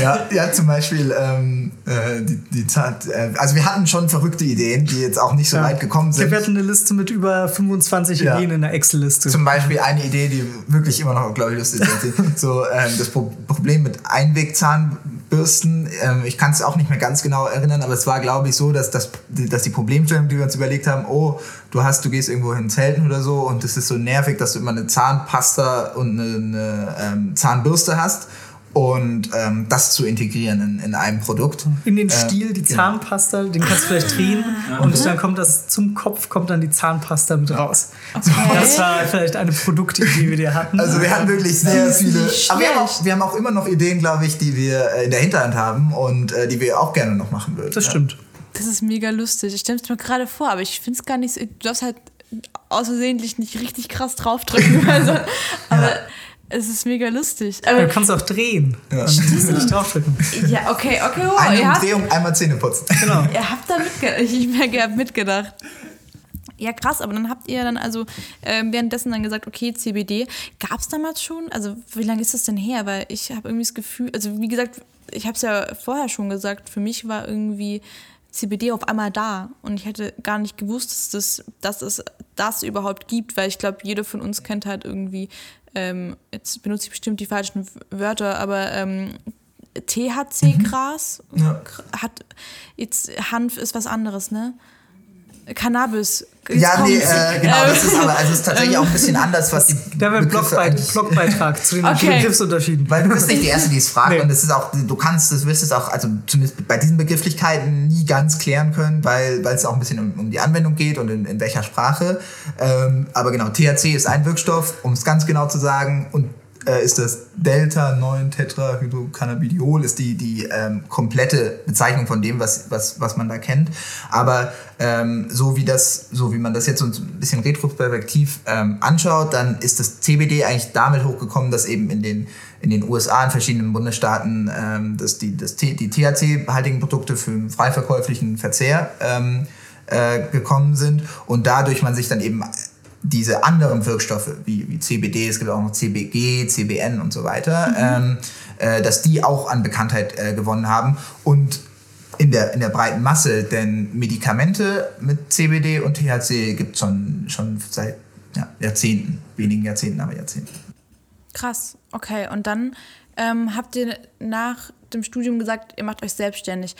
Ja, ja zum Beispiel ähm, äh, die, die Tat, äh, also wir hatten schon verrückte Ideen, die jetzt auch nicht so ja. weit gekommen sind. Wir hatten eine Liste mit über 25 ja. Ideen in der Excel-Liste. Zum Beispiel eine Idee, die wirklich immer noch, glaube ich, lustig ist. (laughs) so ähm, das Problem mit Einwegzahnbürsten. Ähm, ich kann es auch nicht mehr ganz genau erinnern, aber es war, glaube ich, so, dass, das, dass die Problemstellung, die wir uns überlegt haben, oh, du hast, du gehst irgendwo hin Zelten oder so und es ist so nervig, dass du immer eine Zahnpasta und eine, eine ähm, Zahnbürste hast und ähm, das zu integrieren in, in einem Produkt. In den äh, Stiel, die genau. Zahnpasta, den kannst du vielleicht drehen ah. und dann kommt das zum Kopf, kommt dann die Zahnpasta mit raus. Okay. Das war vielleicht eine Produktidee, die wir dir hatten. Also wir hatten wirklich sehr viele. Aber wir haben, auch, wir haben auch immer noch Ideen, glaube ich, die wir äh, in der Hinterhand haben und äh, die wir auch gerne noch machen würden. Das stimmt. Das ist mega lustig. Ich stelle es mir gerade vor, aber ich finde es gar nicht so. Du darfst halt außersehentlich nicht richtig krass draufdrücken. (laughs) Also, aber ja. Es ist mega lustig. Aber du kannst auch drehen. Ja. Nicht draufdrücken. Ja, okay, okay. Wow, Eine Umdrehung, einmal Zähne putzen. Genau. (laughs) ihr habt da mitgedacht. Ich merke, ihr habt mitgedacht. Ja, krass, aber dann habt ihr dann also äh, währenddessen dann gesagt, okay, CBD. Gab es damals schon? Also, wie lange ist das denn her? Weil ich habe irgendwie das Gefühl, also wie gesagt, ich habe es ja vorher schon gesagt, für mich war irgendwie CBD auf einmal da und ich hätte gar nicht gewusst, dass, das, dass es das überhaupt gibt, weil ich glaube, jeder von uns kennt halt irgendwie, ähm, jetzt benutze ich bestimmt die falschen Wörter, aber ähm, THC-Gras mhm. ja. hat jetzt Hanf ist was anderes, ne? Cannabis. Jetzt Ja, nee, kommt's. äh, genau, das ist aber also es ist tatsächlich auch ein bisschen anders, was die Da haben wir einen Begriffe Blogbeit Blogbeitrag zu den (laughs) Okay. Begriffsunterschieden. Weil du bist nicht die Erste, die es fragt Nee. und es ist auch, du kannst, das wirst es auch, also zumindest bei diesen Begrifflichkeiten nie ganz klären können, weil, weil es auch ein bisschen um, um die Anwendung geht und in, in welcher Sprache. Ähm, aber genau, THC ist ein Wirkstoff, um es ganz genau zu sagen, und äh, ist das Delta-9-Tetrahydrocannabidiol, ist die, die ähm, komplette Bezeichnung von dem, was, was, was man da kennt. Aber ähm, so, wie das, so wie man das jetzt so ein bisschen retrospektiv ähm, anschaut, dann ist das CBD eigentlich damit hochgekommen, dass eben in den, in den USA, in verschiedenen Bundesstaaten, ähm, dass die, das die THC-haltigen Produkte für den frei verkäuflichen Verzehr ähm, äh, gekommen sind und dadurch man sich dann eben diese anderen Wirkstoffe wie, wie CBD, es gibt auch noch CBG, CBN und so weiter, ähm, äh, dass die auch an Bekanntheit äh, gewonnen haben und in der, in der breiten Masse, denn Medikamente mit CBD und THC gibt es schon, schon seit ja, Jahrzehnten, wenigen Jahrzehnten, aber Jahrzehnten. Krass, okay. Und dann ähm, habt ihr nach dem Studium gesagt, ihr macht euch selbstständig.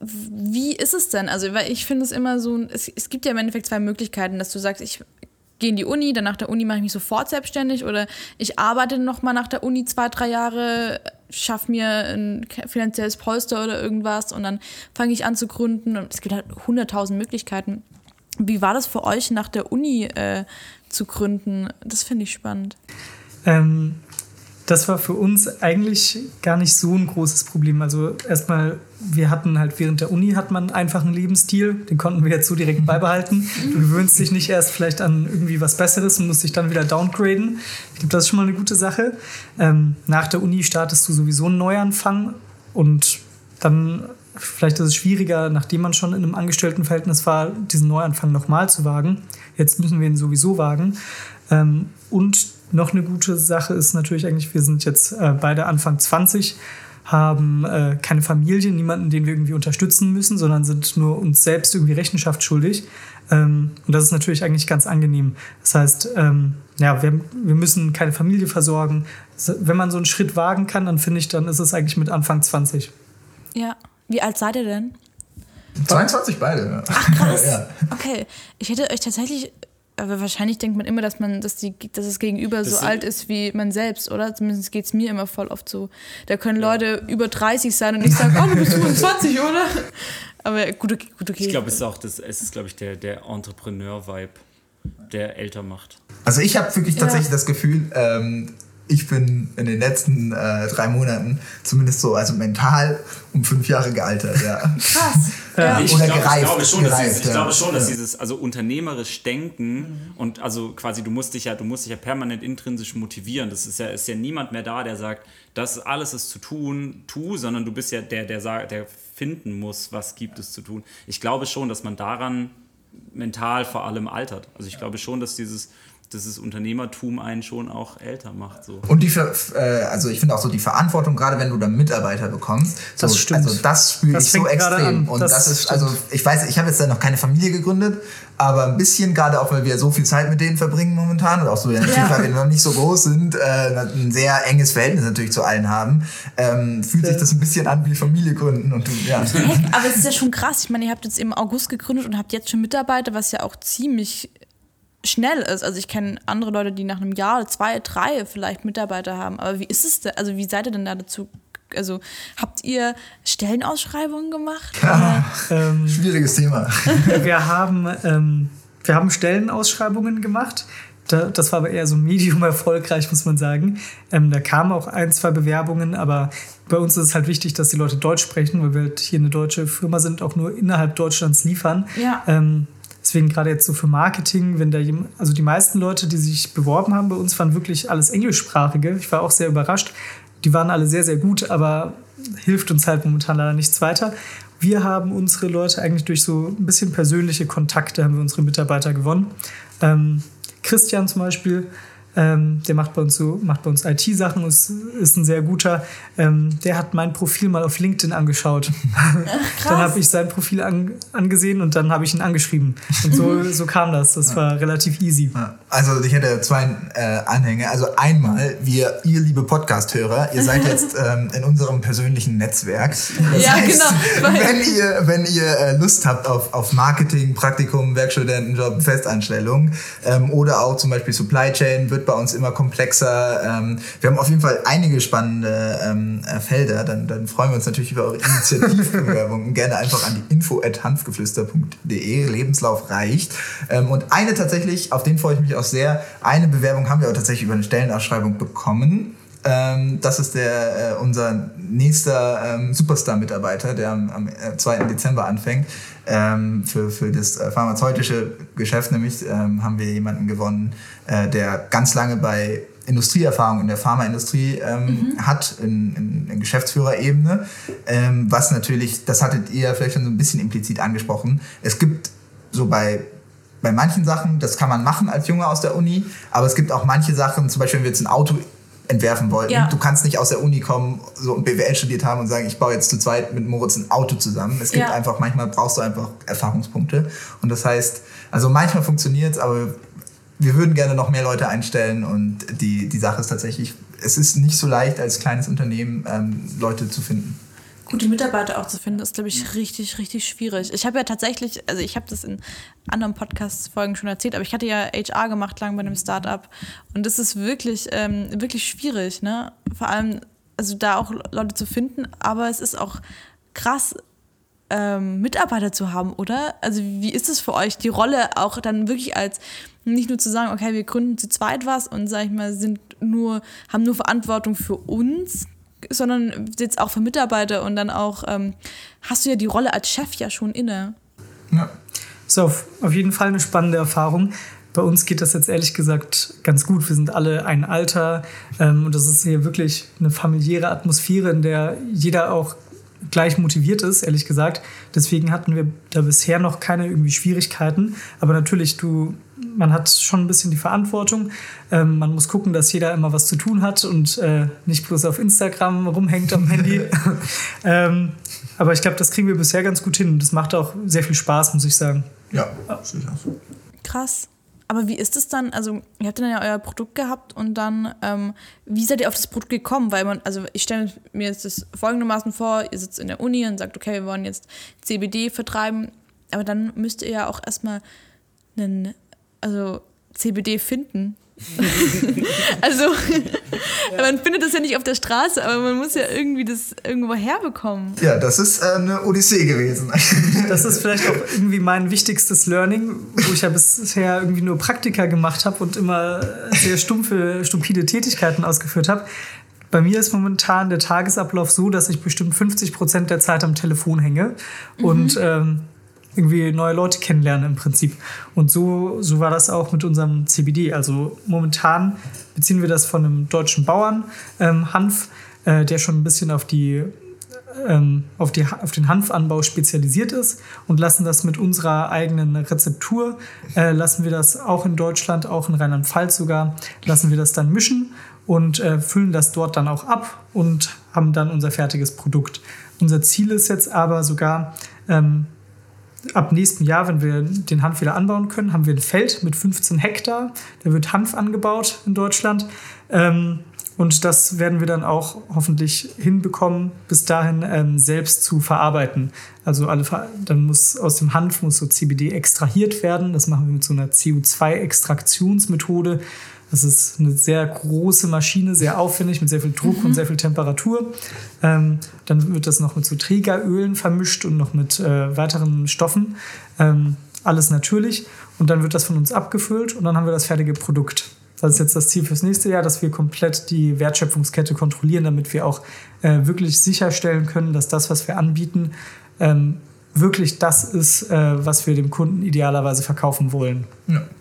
Wie ist es denn? Also, weil ich finde es immer so, es, es gibt ja im Endeffekt zwei Möglichkeiten, dass du sagst, ich gehe in die Uni, dann nach der Uni mache ich mich sofort selbstständig oder ich arbeite noch mal nach der Uni zwei, drei Jahre, schaffe mir ein finanzielles Polster oder irgendwas und dann fange ich an zu gründen. Und es gibt halt hunderttausend Möglichkeiten. Wie war das für euch nach der Uni äh, zu gründen? Das finde ich spannend. Ähm, das war für uns eigentlich gar nicht so ein großes Problem. Also erstmal, wir hatten halt während der Uni hat man einfach einen Lebensstil, den konnten wir jetzt so direkt beibehalten. Du gewöhnst dich nicht erst vielleicht an irgendwie was Besseres und musst dich dann wieder downgraden. Ich glaube, das ist schon mal eine gute Sache. Ähm, nach der Uni startest du sowieso einen Neuanfang und dann vielleicht ist es schwieriger, nachdem man schon in einem Angestelltenverhältnis war, diesen Neuanfang nochmal zu wagen. Jetzt müssen wir ihn sowieso wagen. Ähm, und noch eine gute Sache ist natürlich eigentlich, wir sind jetzt äh, beide Anfang 20, haben äh, keine Familie, niemanden, den wir irgendwie unterstützen müssen, sondern sind nur uns selbst irgendwie Rechenschaft schuldig. Ähm, und das ist natürlich eigentlich ganz angenehm. Das heißt, ähm, ja, wir, wir müssen keine Familie versorgen. So, Wenn man so einen Schritt wagen kann, dann finde ich, dann ist es eigentlich mit Anfang 20. Ja. Wie alt seid ihr denn? 22 beide. Ach krass. (laughs) ja. Okay. Ich hätte euch tatsächlich, aber wahrscheinlich denkt man immer, dass man, dass die, dass das Gegenüber so Das- alt ist wie man selbst, oder? Zumindest geht es mir immer voll oft so. Da können Leute über 30 sein und ich sage, oh, du bist (laughs) 25, oder? Aber gut, okay, gut, okay. Ich glaube, es ist auch das, es ist, glaube ich, der, der Entrepreneur-Vibe, der älter macht. Also ich habe wirklich Ja. tatsächlich das Gefühl, ähm, ich bin in den letzten äh, drei Monaten zumindest so, also mental um fünf Jahre gealtert, ja. (laughs) krass. Ja. Ich, Oder glaube, gereift, ich glaube schon, dass, gereift, dieses, ich ja. glaube schon, dass Ja. dieses also unternehmerisch denken und also quasi du musst dich ja du musst dich ja permanent intrinsisch motivieren. Das ist ja ist ja niemand mehr da, der sagt, das alles ist zu tun, tu, sondern du bist ja der der sagt, der finden muss, was gibt es zu tun. Ich glaube schon, dass man daran mental vor allem altert. Also ich glaube schon, dass dieses dieses Unternehmertum einen schon auch älter macht so. Und die, Ver äh, also ich finde auch so die Verantwortung, gerade wenn du dann Mitarbeiter bekommst, so, Das stimmt. also das spüre Das ich so extrem. Und Das das, ist, stimmt. also ich weiß, ich habe jetzt ja noch keine Familie gegründet, aber ein bisschen, gerade auch weil wir so viel Zeit mit denen verbringen momentan und auch so, Ja. weil wir noch nicht so groß sind, äh, ein sehr enges Verhältnis natürlich zu allen haben, ähm, fühlt sich das ein bisschen an wie Familie gründen und du, ja. Heck, aber es ist ja schon krass. Ich meine, ihr habt jetzt im August gegründet und habt jetzt schon Mitarbeiter, was ja auch ziemlich schnell ist. Also ich kenne andere Leute, die nach einem Jahr, zwei, drei vielleicht Mitarbeiter haben. Aber wie ist es denn? Also wie seid ihr denn da dazu? Also habt ihr Stellenausschreibungen gemacht? (laughs) Ähm, Schwieriges Thema. (laughs) wir haben, ähm, wir haben Stellenausschreibungen gemacht. Da, das war aber eher so medium erfolgreich, muss man sagen. Ähm, da kamen auch ein, zwei Bewerbungen, aber bei uns ist es halt wichtig, dass die Leute Deutsch sprechen, weil wir halt hier eine deutsche Firma sind, auch nur innerhalb Deutschlands liefern. Ja. Ähm, deswegen gerade jetzt so für Marketing, wenn da jemand, also die meisten Leute, die sich beworben haben bei uns, waren wirklich alles englischsprachige. Ich war auch sehr überrascht. Die waren alle sehr, sehr gut, aber hilft uns halt momentan leider nichts weiter. Wir haben unsere Leute eigentlich durch so ein bisschen persönliche Kontakte haben wir unsere Mitarbeiter gewonnen. Ähm, Christian zum Beispiel, Ähm, der macht bei uns so, macht bei uns IT-Sachen, ist, ist ein sehr guter. Ähm, der hat mein Profil mal auf LinkedIn angeschaut. (laughs) dann habe ich sein Profil an, angesehen und dann habe ich ihn angeschrieben. Und so, (laughs) so kam das. Das war relativ easy. Also ich hätte zwei äh, Anhänge. Also einmal, wir, ihr liebe Podcast-Hörer, ihr seid (laughs) jetzt ähm, in unserem persönlichen Netzwerk. Das Ja, heißt, genau. Wenn ihr, wenn ihr äh, Lust habt auf, auf Marketing, Praktikum, Werkstudentenjob, Festanstellung ähm, oder auch zum Beispiel Supply Chain wird bei uns immer komplexer. Ähm, wir haben auf jeden Fall einige spannende ähm, äh, Felder. Dann, dann freuen wir uns natürlich über eure Initiativbewerbungen. (laughs) Gerne einfach an die info at hanfgeflüster.de. Lebenslauf reicht. Ähm, und eine tatsächlich, auf den freue ich mich auch sehr, eine Bewerbung haben wir auch tatsächlich über eine Stellenausschreibung bekommen. Ähm, das ist der, äh, unser nächster ähm, Superstar-Mitarbeiter, der am, am äh, 2. Dezember anfängt. Ähm, für, für das äh, pharmazeutische Geschäft nämlich ähm, haben wir jemanden gewonnen, äh, der ganz lange bei Industrieerfahrung in der Pharmaindustrie ähm, hat, in, in, in Geschäftsführerebene. Ähm, was natürlich, das hattet ihr vielleicht schon so ein bisschen implizit angesprochen. Es gibt so bei bei manchen Sachen, das kann man machen als Junge aus der Uni, aber es gibt auch manche Sachen, zum Beispiel wenn wir jetzt ein Auto entwerfen wollten, Ja. du kannst nicht aus der Uni kommen so und BWL studiert haben und sagen, ich baue jetzt zu zweit mit Moritz ein Auto zusammen. Es gibt Ja. einfach, manchmal brauchst du einfach Erfahrungspunkte und das heißt, also manchmal funktioniert es, aber wir würden gerne noch mehr Leute einstellen und die, die Sache ist tatsächlich, es ist nicht so leicht als kleines Unternehmen ähm, Leute zu finden. Gute Mitarbeiter auch zu finden, ist, glaube ich, richtig, richtig schwierig. Ich habe ja tatsächlich, also ich habe das in anderen Podcast-Folgen schon erzählt, aber ich hatte ja HR gemacht lang bei einem Startup und das ist wirklich, ähm, wirklich schwierig, ne? Vor allem, also da auch Leute zu finden, aber es ist auch krass, ähm, Mitarbeiter zu haben, oder? Also wie ist es für euch, die Rolle auch dann wirklich als nicht nur zu sagen, okay, wir gründen zu zweit was und sag ich mal, sind nur, haben nur Verantwortung für uns, sondern jetzt auch für Mitarbeiter und dann auch ähm, hast du ja die Rolle als Chef ja schon inne. Ja. Auf, auf jeden Fall eine spannende Erfahrung. Bei uns geht das jetzt ehrlich gesagt ganz gut. Wir sind alle ein Alter ähm, und das ist hier wirklich eine familiäre Atmosphäre, in der jeder auch gleich motiviert ist, ehrlich gesagt. Deswegen hatten wir da bisher noch keine irgendwie Schwierigkeiten. Aber natürlich, du, man hat schon ein bisschen die Verantwortung. Ähm, man muss gucken, dass jeder immer was zu tun hat und äh, nicht bloß auf Instagram rumhängt am Handy. (laughs) ähm, aber ich glaube, das kriegen wir bisher ganz gut hin. Und das macht auch sehr viel Spaß, muss ich sagen. Ja, so. Krass. Aber wie ist es dann? Also, ihr habt dann ja euer Produkt gehabt und dann, ähm, wie seid ihr auf das Produkt gekommen? Weil man, also ich stelle mir jetzt das folgendermaßen vor, ihr sitzt in der Uni und sagt, okay, wir wollen jetzt CBD vertreiben, aber dann müsst ihr ja auch erstmal einen, also CBD finden. (laughs) also, (laughs) man findet das ja nicht auf der Straße, aber man muss ja irgendwie das irgendwo herbekommen. Ja, das ist äh, eine Odyssee gewesen. (laughs) Das ist vielleicht auch irgendwie mein wichtigstes Learning, wo ich ja bisher irgendwie nur Praktika gemacht habe und immer sehr stumpfe, stupide Tätigkeiten ausgeführt habe. Bei mir ist momentan der Tagesablauf so, dass ich bestimmt 50 Prozent der Zeit am Telefon hänge und ähm, irgendwie neue Leute kennenlerne im Prinzip. Und so, so war das auch mit unserem CBD. Also momentan beziehen wir das von einem deutschen Bauern, ähm, Hanf, äh, der schon ein bisschen auf die ähm, auf, die, auf den Hanfanbau spezialisiert ist und lassen das mit unserer eigenen Rezeptur, äh, lassen wir das auch in Deutschland, auch in Rheinland-Pfalz sogar, lassen wir das dann mischen und äh, füllen das dort dann auch ab und haben dann unser fertiges Produkt. Unser Ziel ist jetzt aber sogar, ähm, ab nächstem Jahr, wenn wir den Hanf wieder anbauen können, haben wir ein Feld mit 15 Hektar. Da wird Hanf angebaut in Deutschland. Ähm, und das werden wir dann auch hoffentlich hinbekommen, bis dahin ähm, selbst zu verarbeiten. Also alle, dann muss aus dem Hanf muss so CBD extrahiert werden. Das machen wir mit so einer CO2-Extraktionsmethode. Das ist eine sehr große Maschine, sehr aufwendig, mit sehr viel Druck und sehr viel Temperatur. Ähm, dann wird das noch mit so Trägerölen vermischt und noch mit äh, weiteren Stoffen. Ähm, alles natürlich. Und dann wird das von uns abgefüllt und dann haben wir das fertige Produkt. Das ist jetzt das Ziel fürs nächste Jahr, dass wir komplett die Wertschöpfungskette kontrollieren, damit wir auch äh, wirklich sicherstellen können, dass das, was wir anbieten, ähm, wirklich das ist, äh, was wir dem Kunden idealerweise verkaufen wollen.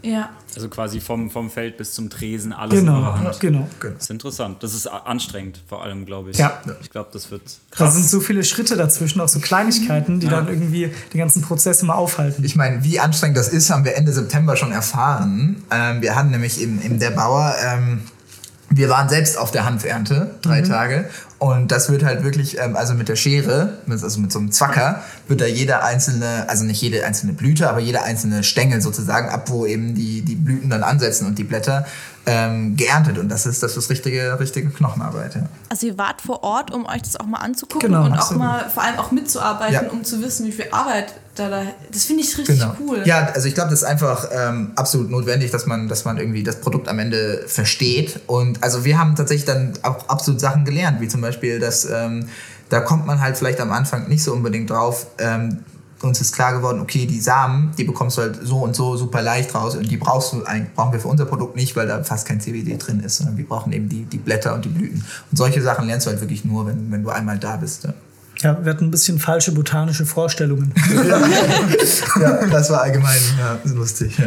Ja. Also quasi vom, vom Feld bis zum Tresen, alles in Genau, eurer Hand. genau. Das ist interessant. Das ist anstrengend, vor allem, glaube ich. Ja. Ich glaube, das wird Da krass. sind so viele Schritte dazwischen, auch so Kleinigkeiten, die dann irgendwie den ganzen Prozess immer aufhalten. Ich meine, wie anstrengend das ist, haben wir Ende September schon erfahren. Ähm, wir hatten nämlich im, im der Bauer, ähm, wir waren selbst auf der Hanfernte, drei Tage. Und das wird halt wirklich, ähm, also mit der Schere, also mit so einem Zwacker, wird da jeder einzelne, also nicht jede einzelne Blüte, aber jeder einzelne Stängel sozusagen, ab wo eben die, die Blüten dann ansetzen und die Blätter, ähm, geerntet. Und das ist, das ist richtige, richtige Knochenarbeit. Ja. Also ihr wart vor Ort, um euch das auch mal anzugucken Genau, und auch absolut. mal vor allem auch mitzuarbeiten, Ja. um zu wissen, wie viel Arbeit da da. Das finde ich richtig cool. Genau. Ja, also ich glaube, das ist einfach ähm, absolut notwendig, dass man, dass man irgendwie das Produkt am Ende versteht. Und also wir haben tatsächlich dann auch absolut Sachen gelernt, wie zum Beispiel, dass ähm, da kommt man halt vielleicht am Anfang nicht so unbedingt drauf. Ähm, uns ist klar geworden, okay, die Samen, die bekommst du halt so und so super leicht raus und die brauchst du eigentlich, brauchen wir für unser Produkt nicht, weil da fast kein CBD drin ist, sondern wir brauchen eben die, die Blätter und die Blüten. Und solche Sachen lernst du halt wirklich nur, wenn, wenn du einmal da bist. Ja. Ja, wir hatten ein bisschen falsche botanische Vorstellungen. (laughs) ja, das war allgemein ja, lustig. Ja.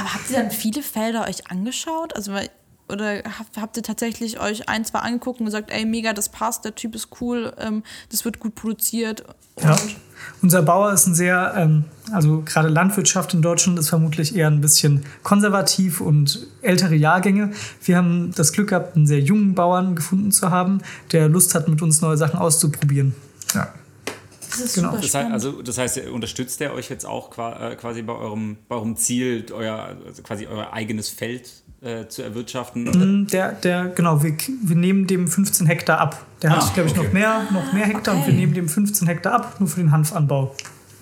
Aber habt ihr dann viele Felder euch angeschaut? Also weil- oder habt, habt ihr tatsächlich euch ein, zwei angeguckt und gesagt, ey, mega, das passt, der Typ ist cool, ähm, das wird gut produziert. Und Ja. Unser Bauer ist ein sehr, ähm, also gerade Landwirtschaft in Deutschland ist vermutlich eher ein bisschen konservativ und ältere Jahrgänge. Wir haben das Glück gehabt, einen sehr jungen Bauern gefunden zu haben, der Lust hat, mit uns neue Sachen auszuprobieren. Ja. Das ist Genau. super Das heißt, also, das heißt, unterstützt er euch jetzt auch äh, quasi bei eurem, bei eurem Ziel, euer, also quasi euer eigenes Feld äh, zu erwirtschaften? Der, der, genau, wir, wir nehmen dem 15 Hektar ab. Der hat, Ah, glaube ich, noch okay. mehr, noch mehr Hektar und wir Okay. nehmen dem 15 Hektar ab, nur für den Hanfanbau.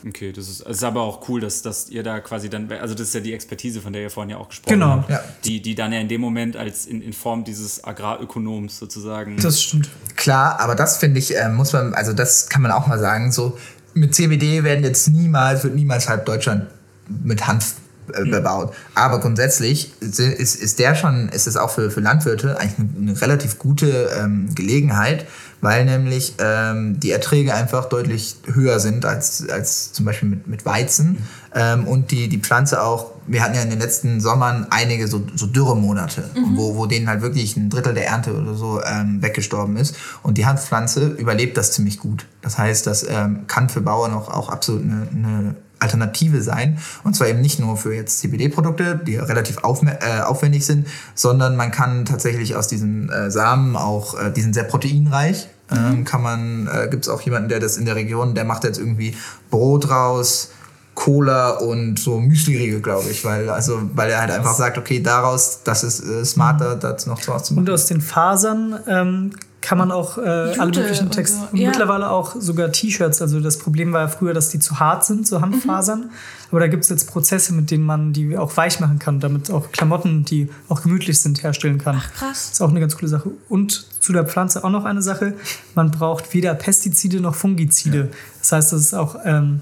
Okay, das ist, es ist aber auch cool, dass, dass ihr da quasi dann, also das ist ja die Expertise, von der ihr vorhin ja auch gesprochen Genau. habt, Ja. die, die dann ja in dem Moment als in, in Form dieses Agrarökonoms sozusagen. Das stimmt. Klar, aber das finde ich, äh, muss man, also das kann man auch mal sagen, so mit CBD werden jetzt niemals, wird niemals halb Deutschland mit Hanf äh, bebaut. Aber grundsätzlich ist, ist der schon, ist es auch für, für Landwirte eigentlich eine, eine relativ gute ähm, Gelegenheit, weil nämlich ähm, die Erträge einfach deutlich höher sind als, als zum Beispiel mit, mit Weizen. Ähm, und die, die Pflanze auch, wir hatten ja in den letzten Sommern einige so, so Dürremonate, wo, wo denen halt wirklich ein Drittel der Ernte oder so ähm, weggestorben ist. Und die Hanfpflanze überlebt das ziemlich gut. Das heißt, das ähm, kann für Bauern auch, auch absolut eine, eine Alternative sein. Und zwar eben nicht nur für jetzt CBD-Produkte, die relativ äh, aufwendig sind, sondern man kann tatsächlich aus diesen äh, Samen auch, äh, die sind sehr proteinreich, ähm, kann man, äh, gibt es auch jemanden, der das in der Region, der macht jetzt irgendwie Brot raus, Cola und so Müsli-Riegel, glaube ich, weil, also, weil er halt einfach sagt, okay, daraus, das ist äh, smarter, das noch so was zu machen. Und aus den Fasern ähm, kann man auch äh, alle möglichen Texte. so, ja. mittlerweile auch sogar T-Shirts. Also das Problem war ja früher, dass die zu hart sind, so Hanffasern. Aber da gibt es jetzt Prozesse, mit denen man die auch weich machen kann, damit auch Klamotten, die auch gemütlich sind, herstellen kann. Ach, krass. ist auch eine ganz coole Sache. Und zu der Pflanze auch noch eine Sache. Man braucht weder Pestizide noch Fungizide. Das heißt, das ist auch ähm,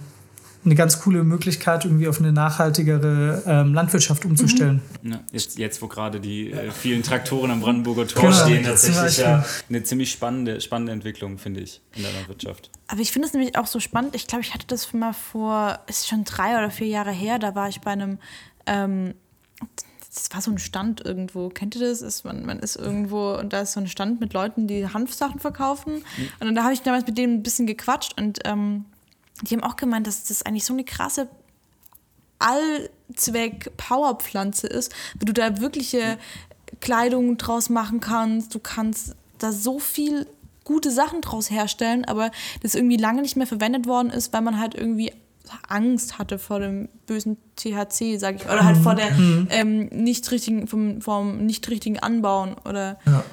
eine ganz coole Möglichkeit, irgendwie auf eine nachhaltigere ähm, Landwirtschaft umzustellen. Ja, jetzt, jetzt, wo gerade die äh, vielen Traktoren am Brandenburger Tor Genau, stehen, tatsächlich ja eine ziemlich spannende, spannende Entwicklung, finde ich, in der Landwirtschaft. Aber ich finde es nämlich auch so spannend. Ich glaube, ich hatte das mal vor, ist schon drei oder vier Jahre her, da war ich bei einem, ähm, das war so ein Stand irgendwo. Kennt ihr das? Ist, man, man ist irgendwo und da ist so ein Stand mit Leuten, die Hanfsachen verkaufen. Und dann da habe ich damals mit denen ein bisschen gequatscht und ähm, die haben auch gemeint, dass das eigentlich so eine krasse Allzweck-Powerpflanze ist, wie du da wirkliche Kleidung draus machen kannst. Du kannst da so viel gute Sachen draus herstellen, aber das irgendwie lange nicht mehr verwendet worden ist, weil man halt irgendwie Angst hatte vor dem bösen THC, sag ich, oder halt vor der ähm, nicht richtigen, vom, vom nicht richtigen Anbauen oder Ja,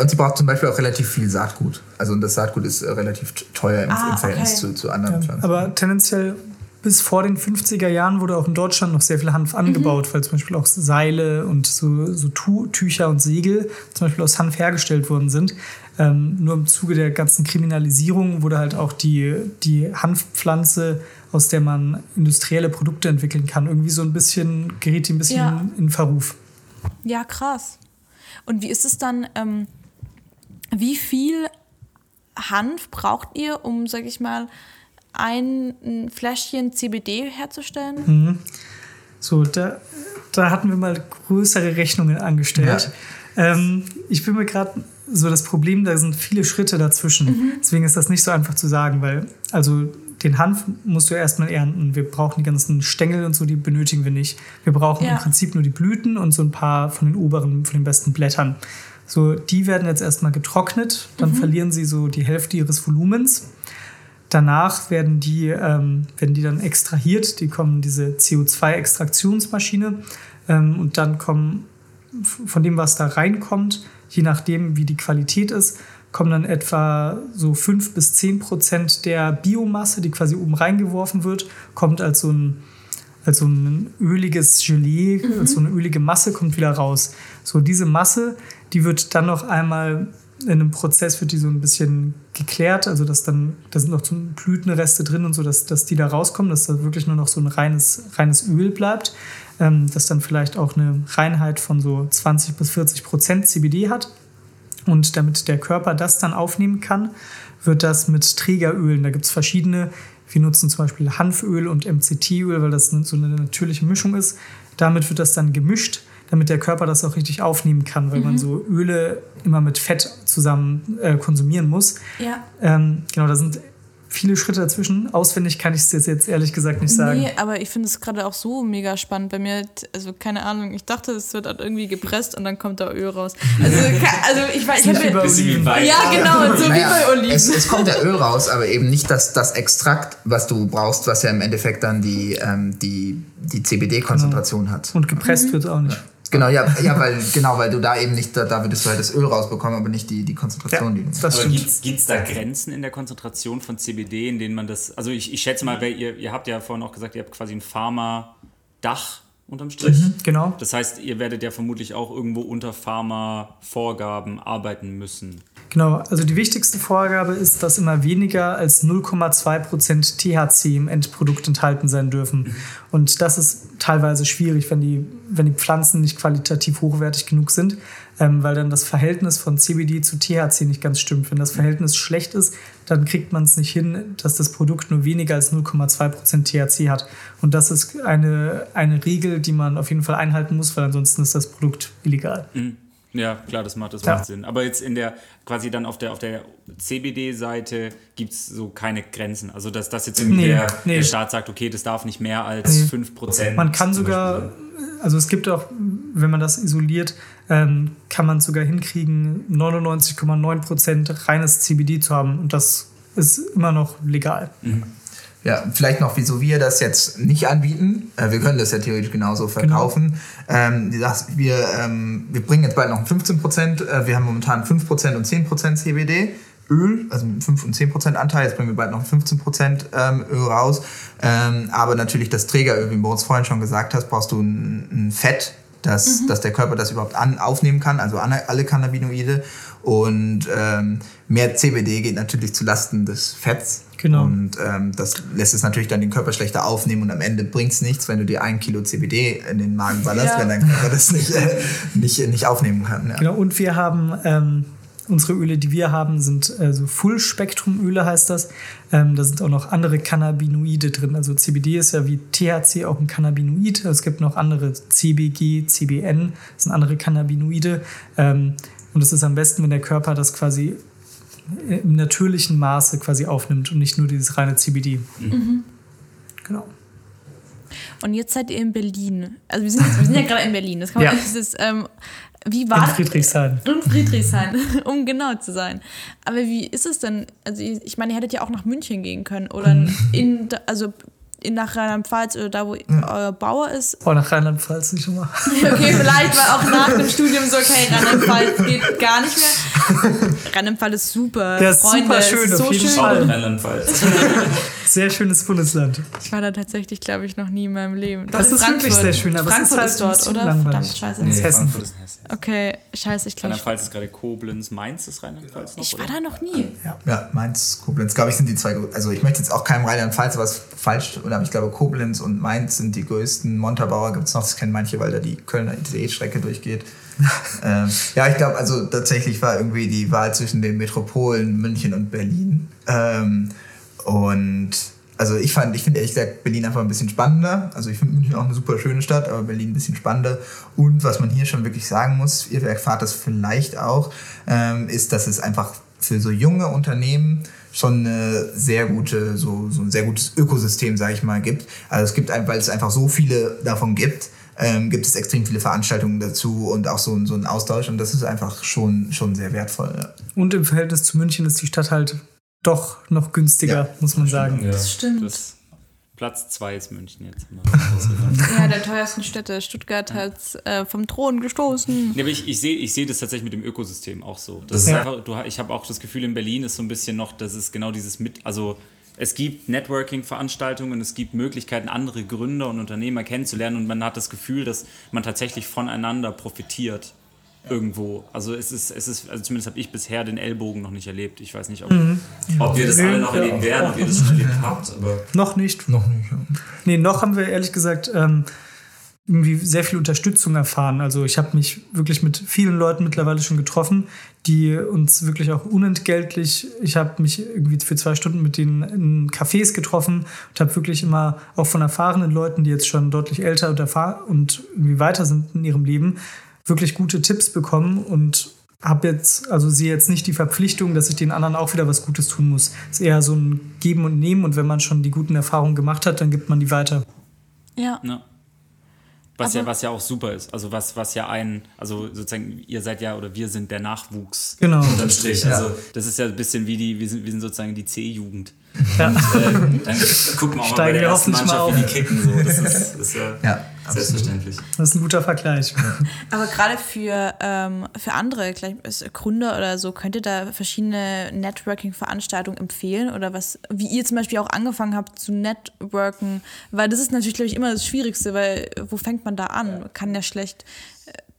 und sie braucht zum Beispiel auch relativ viel Saatgut. Also und das Saatgut ist äh, relativ teuer im, Ah, im Verhältnis okay. zu, zu anderen Pflanzen. Aber tendenziell bis vor den 50er Jahren wurde auch in Deutschland noch sehr viel Hanf angebaut, weil zum Beispiel auch Seile und so, so Tu- Tücher und Segel zum Beispiel aus Hanf hergestellt worden sind. Ähm, nur im Zuge der ganzen Kriminalisierung wurde halt auch die, die Hanfpflanze, aus der man industrielle Produkte entwickeln kann, irgendwie so ein bisschen, gerät die ein bisschen Ja. in, in Verruf. Ja, krass. Und wie ist es dann, ähm, wie viel Hanf braucht ihr, um, sag ich mal, ein Fläschchen CBD herzustellen? Mhm. So, da, da hatten wir mal größere Rechnungen angestellt. Ja. Ähm, ich bin mir gerade so das Problem, da sind viele Schritte dazwischen. Mhm. Deswegen ist das nicht so einfach zu sagen, weil also den Hanf musst du erstmal ernten. Wir brauchen die ganzen Stängel und so, die benötigen wir nicht. Wir brauchen ja. im Prinzip nur die Blüten und so ein paar von den oberen, von den besten Blättern. So, die werden jetzt erstmal getrocknet, dann mhm. verlieren sie so die Hälfte ihres Volumens. Danach werden die, ähm, werden die dann extrahiert, die kommen diese CO2-Extraktionsmaschine ähm, und dann kommen von dem, was da reinkommt, je nachdem, wie die Qualität ist, kommen dann etwa so 5 bis 10 Prozent der Biomasse, die quasi oben reingeworfen wird, kommt als so ein, als so ein öliges Gelee, mhm. als so eine ölige Masse, kommt wieder raus. So diese Masse, die wird dann noch einmal in einem Prozess wird die so ein bisschen geklärt, also dass dann, da sind noch so Blütenreste drin und so, dass, dass die da rauskommen, dass da wirklich nur noch so ein reines, reines Öl bleibt, ähm, das dann vielleicht auch eine Reinheit von so 20 bis 40 Prozent CBD hat. Und damit der Körper das dann aufnehmen kann, wird das mit Trägerölen, da gibt es verschiedene, wir nutzen zum Beispiel Hanföl und MCT-Öl, weil das so eine natürliche Mischung ist. Damit wird das dann gemischt, damit der Körper das auch richtig aufnehmen kann, weil mhm. man so Öle immer mit Fett zusammen äh, konsumieren muss. Ja. Ähm, genau, da sind viele Schritte dazwischen. Auswendig kann ich es jetzt ehrlich gesagt nicht sagen. Nee, aber ich finde es gerade auch so mega spannend. Bei mir, also keine Ahnung, ich dachte, es wird halt irgendwie gepresst und dann kommt da Öl raus. Also, (laughs) also ich weiß, ich habe Oliven. Ja, genau, so naja, wie bei Oliven. Es, es, kommt ja Öl raus, aber eben nicht das, das Extrakt, was du brauchst, was ja im Endeffekt dann die, ähm, die, die CBD-Konzentration genau. hat. Und gepresst mhm. wird auch nicht. Ja. Genau, ja, (laughs) ja weil, genau, weil du da eben nicht, da, da würdest du halt das Öl rausbekommen, aber nicht die, die Konzentration. Ja, die das aber gibt es da Grenzen in der Konzentration von CBD, in denen man das, also ich, ich schätze mal, ihr, ihr habt ja vorhin auch gesagt, ihr habt quasi ein Pharma-Dach unterm Strich. Mhm, genau. Das heißt, ihr werdet ja vermutlich auch irgendwo unter Pharma-Vorgaben arbeiten müssen. Genau, also die wichtigste Vorgabe ist, dass immer weniger als 0,2% THC im Endprodukt enthalten sein dürfen. Und das ist teilweise schwierig, wenn die, wenn die Pflanzen nicht qualitativ hochwertig genug sind, ähm, weil dann das Verhältnis von CBD zu THC nicht ganz stimmt. Wenn das Verhältnis schlecht ist, dann kriegt man es nicht hin, dass das Produkt nur weniger als 0,2% THC hat. Und das ist eine, eine Regel, die man auf jeden Fall einhalten muss, weil ansonsten ist das Produkt illegal. Mhm. Ja, klar, das macht, das ja. macht Sinn. Aber jetzt in der, quasi dann auf der, auf der CBD-Seite gibt es so keine Grenzen. Also, dass das jetzt irgendwie nee, der, nee. der, Staat sagt, okay, das darf nicht mehr als nee. 5%. Man kann sogar, also es gibt auch, wenn man das isoliert, ähm, kann man sogar hinkriegen, 99,9% reines CBD zu haben. Und das ist immer noch legal. Mhm. Ja, vielleicht noch, wieso wir das jetzt nicht anbieten. Äh, wir können das ja theoretisch genauso genau. verkaufen. Genau. Ähm, wir, ähm, wir bringen jetzt bald noch 15 Prozent. Äh, wir haben momentan 5 Prozent und 10 Prozent CBD. Öl, also mit 5 und 10 Prozent Anteil. Jetzt bringen wir bald noch 15 Prozent ähm, Öl raus. Ähm, aber natürlich das Trägeröl, wie Moritz vorhin schon gesagt hast, brauchst du ein, ein Fett, dass, mhm. dass der Körper das überhaupt an, aufnehmen kann, also alle Cannabinoide. Und ähm, mehr CBD geht natürlich zu Lasten des Fetts. Genau. Und ähm, das lässt es natürlich dann den Körper schlechter aufnehmen und am Ende bringt es nichts, wenn du dir ein Kilo CBD in den Magen ballerst, ja. wenn dein Körper das nicht, äh, nicht, nicht aufnehmen kann. Ja. Genau, und wir haben ähm, unsere Öle, die wir haben, sind äh, so Full-Spektrum-Öle, heißt das. Ähm, da sind auch noch andere Cannabinoide drin. Also CBD ist ja wie THC auch ein Cannabinoid. Es gibt noch andere CBG, CBN, das sind andere Cannabinoide. Ähm, und es ist am besten, wenn der Körper das quasi im natürlichen Maße quasi aufnimmt und nicht nur dieses reine CBD. Mhm. Genau. Und jetzt seid ihr in Berlin. Also wir sind, jetzt, wir sind ja gerade in Berlin. Das kann man, ja. das ähm, wie war in Friedrichshain. In Friedrichshain, (laughs) um genau zu sein. Aber wie ist es denn? Also ich meine, ihr hättet ja auch nach München gehen können oder mhm. in, also in nach Rheinland-Pfalz oder da, wo ja. euer Bauer ist. Oh, nach Rheinland-Pfalz nicht immer. (laughs) okay, vielleicht war auch nach dem (laughs) Studium so, okay, Rheinland-Pfalz geht gar nicht mehr. Rheinland-Pfalz ist super. Der ist Freunde, super schön, ist so auf jeden schön. Fall. Rheinland-Pfalz. Sehr schönes Bundesland. Ich war da tatsächlich, glaube ich, noch nie in meinem Leben. Das, das ist Frankfurt. wirklich sehr schön, aber Frankfurt es ist, halt ist dort, oder? Verdammt, scheiße. Nee, ist Hessen. Frankfurt ist Hessen. Okay, scheiße, ich glaube. Rheinland-Pfalz ist gerade Koblenz, Mainz ist Rheinland-Pfalz noch, Ich war oder? da noch nie. Ja, ja Mainz, Koblenz, glaube ich, sind die zwei. Also ich möchte jetzt auch keinem Rheinland-Pfalz was falsch, oder ich glaube, Koblenz und Mainz sind die größten. Montabaur gibt es noch, das kennen manche, weil da die Kölner ICE-Strecke durchgeht. (laughs) ähm, ja, ich glaube, also tatsächlich war irgendwie die Wahl zwischen den Metropolen München und Berlin. Ähm, und also ich fand, ich finde ehrlich gesagt Berlin einfach ein bisschen spannender. Also ich finde München auch eine super schöne Stadt, aber Berlin ein bisschen spannender. Und was man hier schon wirklich sagen muss, ihr erfahrt das vielleicht auch, ähm, ist, dass es einfach für so junge Unternehmen schon eine sehr gute, so, so ein sehr gutes Ökosystem, sage ich mal, gibt. Also es gibt, weil es einfach so viele davon gibt, ähm, gibt es extrem viele Veranstaltungen dazu und auch so, so einen Austausch und das ist einfach schon, schon sehr wertvoll. Ja. Und im Verhältnis zu München ist die Stadt halt doch noch günstiger, Ja, muss man sagen. Das stimmt. Das, Platz 2 ist München jetzt. (laughs) Ja, der teuersten Städte. Stuttgart hat äh, vom Thron gestoßen. Nee, aber ich, ich sehe ich seh das tatsächlich mit dem Ökosystem auch so. Das ist Ja. einfach, du, ich habe auch das Gefühl, in Berlin ist so ein bisschen noch, das ist genau dieses mit, also es gibt Networking-Veranstaltungen, es gibt Möglichkeiten, andere Gründer und Unternehmer kennenzulernen und man hat das Gefühl, dass man tatsächlich voneinander profitiert irgendwo. Also es ist, es ist, also zumindest habe ich bisher den Ellbogen noch nicht erlebt. Ich weiß nicht, ob, ob wir das alle noch Ja. erleben werden, ob ihr das schon erlebt habt, aber Noch nicht. Noch nicht. Ja. Nee, noch haben wir ehrlich gesagt ähm, irgendwie sehr viel Unterstützung erfahren. Also ich habe mich wirklich mit vielen Leuten mittlerweile schon getroffen, die uns wirklich auch unentgeltlich, ich habe mich irgendwie für zwei Stunden mit denen in Cafés getroffen und habe wirklich immer auch von erfahrenen Leuten, die jetzt schon deutlich älter und, und irgendwie weiter sind in ihrem Leben, wirklich gute Tipps bekommen und habe jetzt, also sehe jetzt nicht die Verpflichtung, dass ich den anderen auch wieder was Gutes tun muss. Es ist eher so ein Geben und Nehmen und wenn man schon die guten Erfahrungen gemacht hat, dann gibt man die weiter. Ja. Ne? Was ja, Aber- was ja auch super ist. Also was, was ja ein, also sozusagen, ihr seid ja oder wir sind der Nachwuchs. Genau. Unterm Strich. Ja. Also das ist ja ein bisschen wie die, wir sind, wir sind sozusagen die C-Jugend. Ja. Äh, dann (laughs) gucken wir auch mal bei Steigen der ersten mal wie die kicken. So. Das ist, (laughs) ist ja, Ja, selbstverständlich. Das ist ein guter Vergleich. Aber gerade für, ähm, für andere gleich, als Gründer oder so, könnt ihr da verschiedene Networking-Veranstaltungen empfehlen? Oder was, wie ihr zum Beispiel auch angefangen habt zu networken? Weil das ist natürlich, glaube ich, immer das Schwierigste, weil wo fängt man da an? Kann ja schlecht.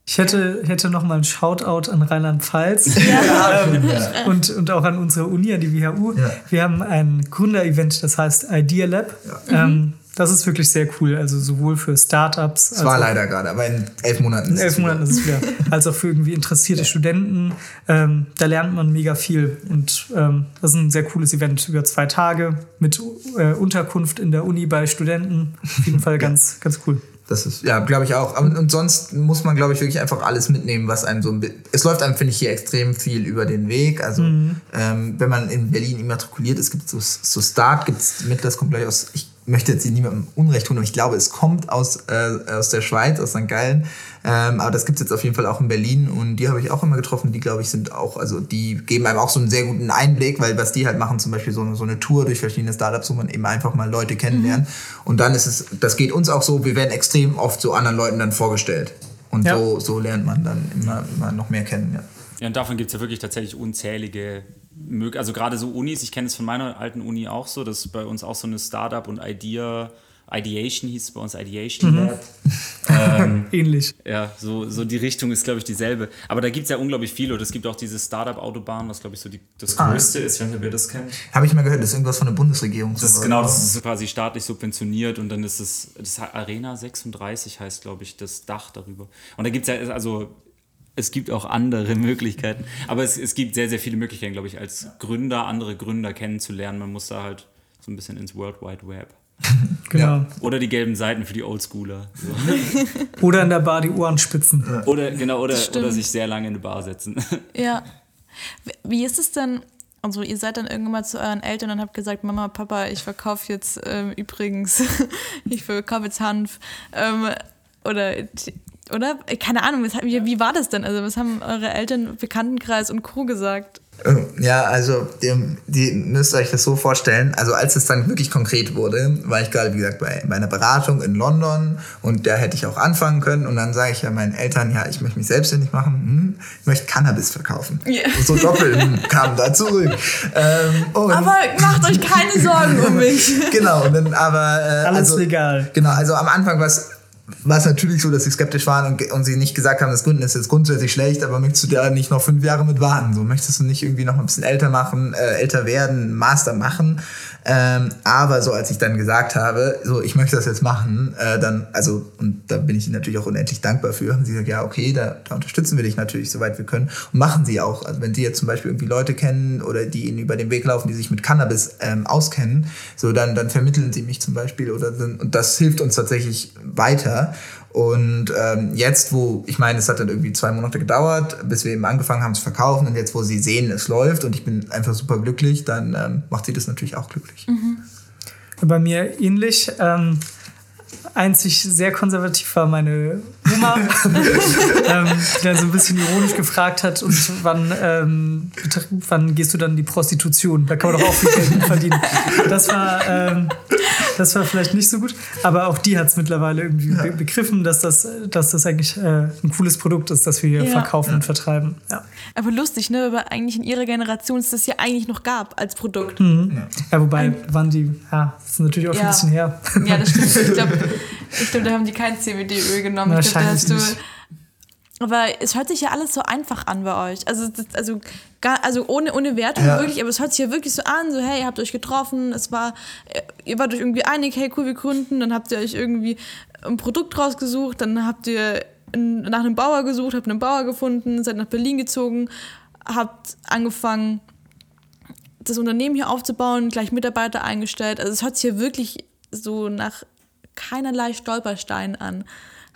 Ich hätte, hätte noch mal einen Shoutout an Rheinland-Pfalz (laughs) ähm, und, und auch an unsere Uni, an die WHU. Ja. Wir haben ein Gründerevent, das heißt Idea Lab. Ähm, das ist wirklich sehr cool, also sowohl für Startups Es war leider gerade, aber in elf Monaten in ist elf es wieder. Monaten ist es wieder, (laughs) als auch für irgendwie interessierte Studenten. Ähm, da lernt man mega viel und ähm, das ist ein sehr cooles Event über zwei Tage mit äh, Unterkunft in der Uni bei Studenten. Auf jeden Fall ganz, ganz cool. Das ist, ja, glaube ich auch. Und, und sonst muss man, glaube ich, wirklich einfach alles mitnehmen, was einem so ein bi- Es läuft einem, finde ich, hier extrem viel über den Weg. Also, ähm, wenn man in Berlin immatrikuliert ist, gibt es so, so Start, gibt es mit, das kommt gleich aus, ich möchte jetzt hier niemandem Unrecht tun, aber ich glaube, es kommt aus, äh, aus der Schweiz, aus St. Gallen. Ähm, aber das gibt es jetzt auf jeden Fall auch in Berlin und die habe ich auch immer getroffen. Die, glaube ich, sind auch, also die geben einem auch so einen sehr guten Einblick, weil was die halt machen, zum Beispiel so eine, so eine Tour durch verschiedene Startups, wo man eben einfach mal Leute kennenlernt. Und dann ist es, das geht uns auch so, wir werden extrem oft so anderen Leuten dann vorgestellt. Und Ja. so, so lernt man dann immer, immer noch mehr kennen. Ja. Ja, und davon gibt es ja wirklich tatsächlich unzählige Mög also gerade so Unis, ich kenne es von meiner alten Uni auch so, dass bei uns auch so eine Startup und Idea, Ideation hieß es bei uns Ideation Lab. (laughs) ähm, Ähnlich. ja, so, so die Richtung ist, glaube ich, dieselbe. Aber da gibt es ja unglaublich viele und es gibt auch diese Startup-Autobahn, was, glaube ich, so die, das Ah. größte ist, wenn ihr das kennt. Habe ich mal gehört, das ist irgendwas von der Bundesregierung. Das ist, genau, das ist quasi staatlich subventioniert und dann ist es, das Arena 36 heißt, glaube ich, das Dach darüber. Und da gibt es ja, also es gibt auch andere (laughs) Möglichkeiten, aber es, es gibt sehr, sehr viele Möglichkeiten, glaube ich, als Gründer andere Gründer kennenzulernen. Man muss da halt so ein bisschen ins World Wide Web. (laughs) Genau. Ja. Oder die gelben Seiten für die Oldschooler. So. (laughs) Oder in der Bar die Ohren spitzen. Oder, genau, oder, oder sich sehr lange in eine Bar setzen. Ja. Wie- Wie ist es denn? Also ihr seid dann irgendwann mal zu euren Eltern und habt gesagt, Mama, Papa, ich verkaufe jetzt ähm, übrigens, ich verkaufe jetzt Hanf. Ähm, oder, oder? Keine Ahnung, was, wie, wie war das denn? Also was haben eure Eltern, Bekanntenkreis und Co. gesagt? Ja, also die, die müsst euch das so vorstellen. Also als es dann wirklich konkret wurde, war ich gerade, wie gesagt, bei, bei einer Beratung in London und da hätte ich auch anfangen können. Und dann sage ich ja meinen Eltern, ja, ich möchte mich selbstständig machen, hm, ich möchte Cannabis verkaufen. Ja. So doppelt hm, kam da zurück. Ähm, und Aber macht euch keine Sorgen um mich. (laughs) genau, und dann aber äh, Alles also, legal. Genau, also am Anfang war es war es natürlich so, dass sie skeptisch waren und, und sie nicht gesagt haben, das Gründen ist jetzt grundsätzlich schlecht, aber möchtest du da nicht noch fünf Jahre mit warten? So möchtest du nicht irgendwie noch ein bisschen älter machen, äh, älter werden, Master machen? Ähm, aber so als ich dann gesagt habe, so ich möchte das jetzt machen, äh, dann, also, und da bin ich natürlich auch unendlich dankbar für, haben sie gesagt, ja, okay, da, da unterstützen wir dich natürlich, soweit wir können. Und machen sie auch. Also wenn sie jetzt zum Beispiel irgendwie Leute kennen oder die ihnen über den Weg laufen, die sich mit Cannabis ähm, auskennen, so dann, dann vermitteln sie mich zum Beispiel oder und das hilft uns tatsächlich weiter. Und ähm, jetzt, wo, ich meine, es hat dann irgendwie zwei Monate gedauert, bis wir eben angefangen haben zu verkaufen und jetzt, wo sie sehen, es läuft und ich bin einfach super glücklich, dann ähm, macht sie das natürlich auch glücklich. Mhm. Bei mir ähnlich. Ähm, einzig sehr konservativ war meine Oma, (laughs) ähm, die dann so ein bisschen ironisch gefragt hat, und wann, ähm, wann gehst du dann in die Prostitution? Da kann man doch auch viel Geld verdienen. Das war, ähm, das war vielleicht nicht so gut, aber auch die hat es mittlerweile irgendwie be begriffen, dass das, dass das eigentlich äh, ein cooles Produkt ist, das wir hier Ja. verkaufen und vertreiben. Ja. Aber lustig, ne? Weil eigentlich in ihrer Generation es das ja eigentlich noch gab als Produkt. ja, wobei waren die, ja, das ist natürlich auch schon Ja. ein bisschen her. Ja, das stimmt. Ich glaube, (laughs) ich glaub, da haben die kein CBD-Öl genommen. Ich glaub, da Wahrscheinlich hast du. nicht. Aber es hört sich ja alles so einfach an bei euch. Also, das, also, gar, also ohne, ohne Wertung Ja. wirklich, aber es hört sich ja wirklich so an, so hey, ihr habt euch getroffen, es war, äh, ihr wart euch irgendwie einig, hey cool, wir gründen, dann habt ihr euch irgendwie ein Produkt rausgesucht, dann habt ihr in, nach einem Bauer gesucht, habt einen Bauer gefunden, seid nach Berlin gezogen, habt angefangen, das Unternehmen hier aufzubauen, gleich Mitarbeiter eingestellt. Also es hört sich ja wirklich so nach keinerlei Stolperstein an.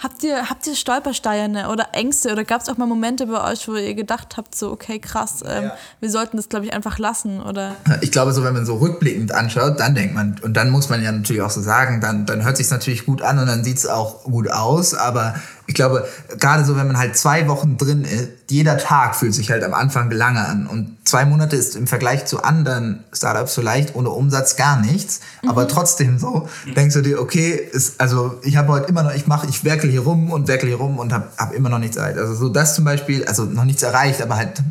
Habt ihr, habt ihr Stolpersteine oder Ängste oder gab es auch mal Momente bei euch, wo ihr gedacht habt, so, okay, krass, ähm, wir sollten das, glaube ich, einfach lassen? Oder Ich glaube, so wenn man so rückblickend anschaut, dann denkt man, und dann muss man ja natürlich auch so sagen, dann, dann hört sich natürlich gut an und dann sieht es auch gut aus, aber ich glaube, gerade so, wenn man halt zwei Wochen drin ist, jeder Tag fühlt sich halt am Anfang lange an. Und zwei Monate ist im Vergleich zu anderen Startups so leicht, ohne Umsatz gar nichts. Aber trotzdem so, denkst du dir, okay, ist, also ich habe heute immer noch, ich mache, ich werkel hier rum und werkel hier rum und habe hab immer noch nichts erreicht. Also so das zum Beispiel, also noch nichts erreicht, aber halt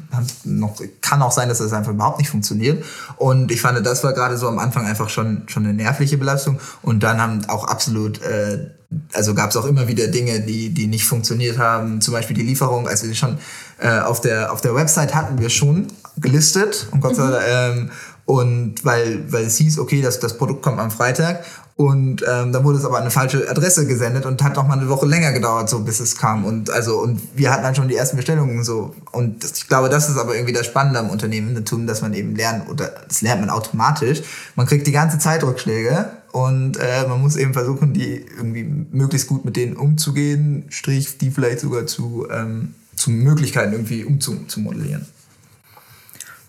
noch, kann auch sein, dass das einfach überhaupt nicht funktioniert. Und ich fand, das war gerade so am Anfang einfach schon, schon eine nervliche Belastung. Und dann haben auch absolut äh, also gab es auch immer wieder Dinge, die, die nicht funktioniert haben. Zum Beispiel die Lieferung, als wir die schon äh, auf, der, auf der Website hatten wir schon gelistet und Gott sei Dank, ähm, und weil, weil es hieß, okay, das, das Produkt kommt am Freitag. Und ähm, dann wurde es aber an eine falsche Adresse gesendet und hat noch mal eine Woche länger gedauert, so bis es kam. Und also und wir hatten dann schon die ersten Bestellungen so. Und das, ich glaube, das ist aber irgendwie das Spannende am Unternehmertum, dass man eben lernt oder das lernt man automatisch. Man kriegt die ganze Zeit Rückschläge und äh, man muss eben versuchen, die irgendwie möglichst gut mit denen umzugehen, Strich, die vielleicht sogar zu, ähm, zu Möglichkeiten irgendwie umzumodellieren.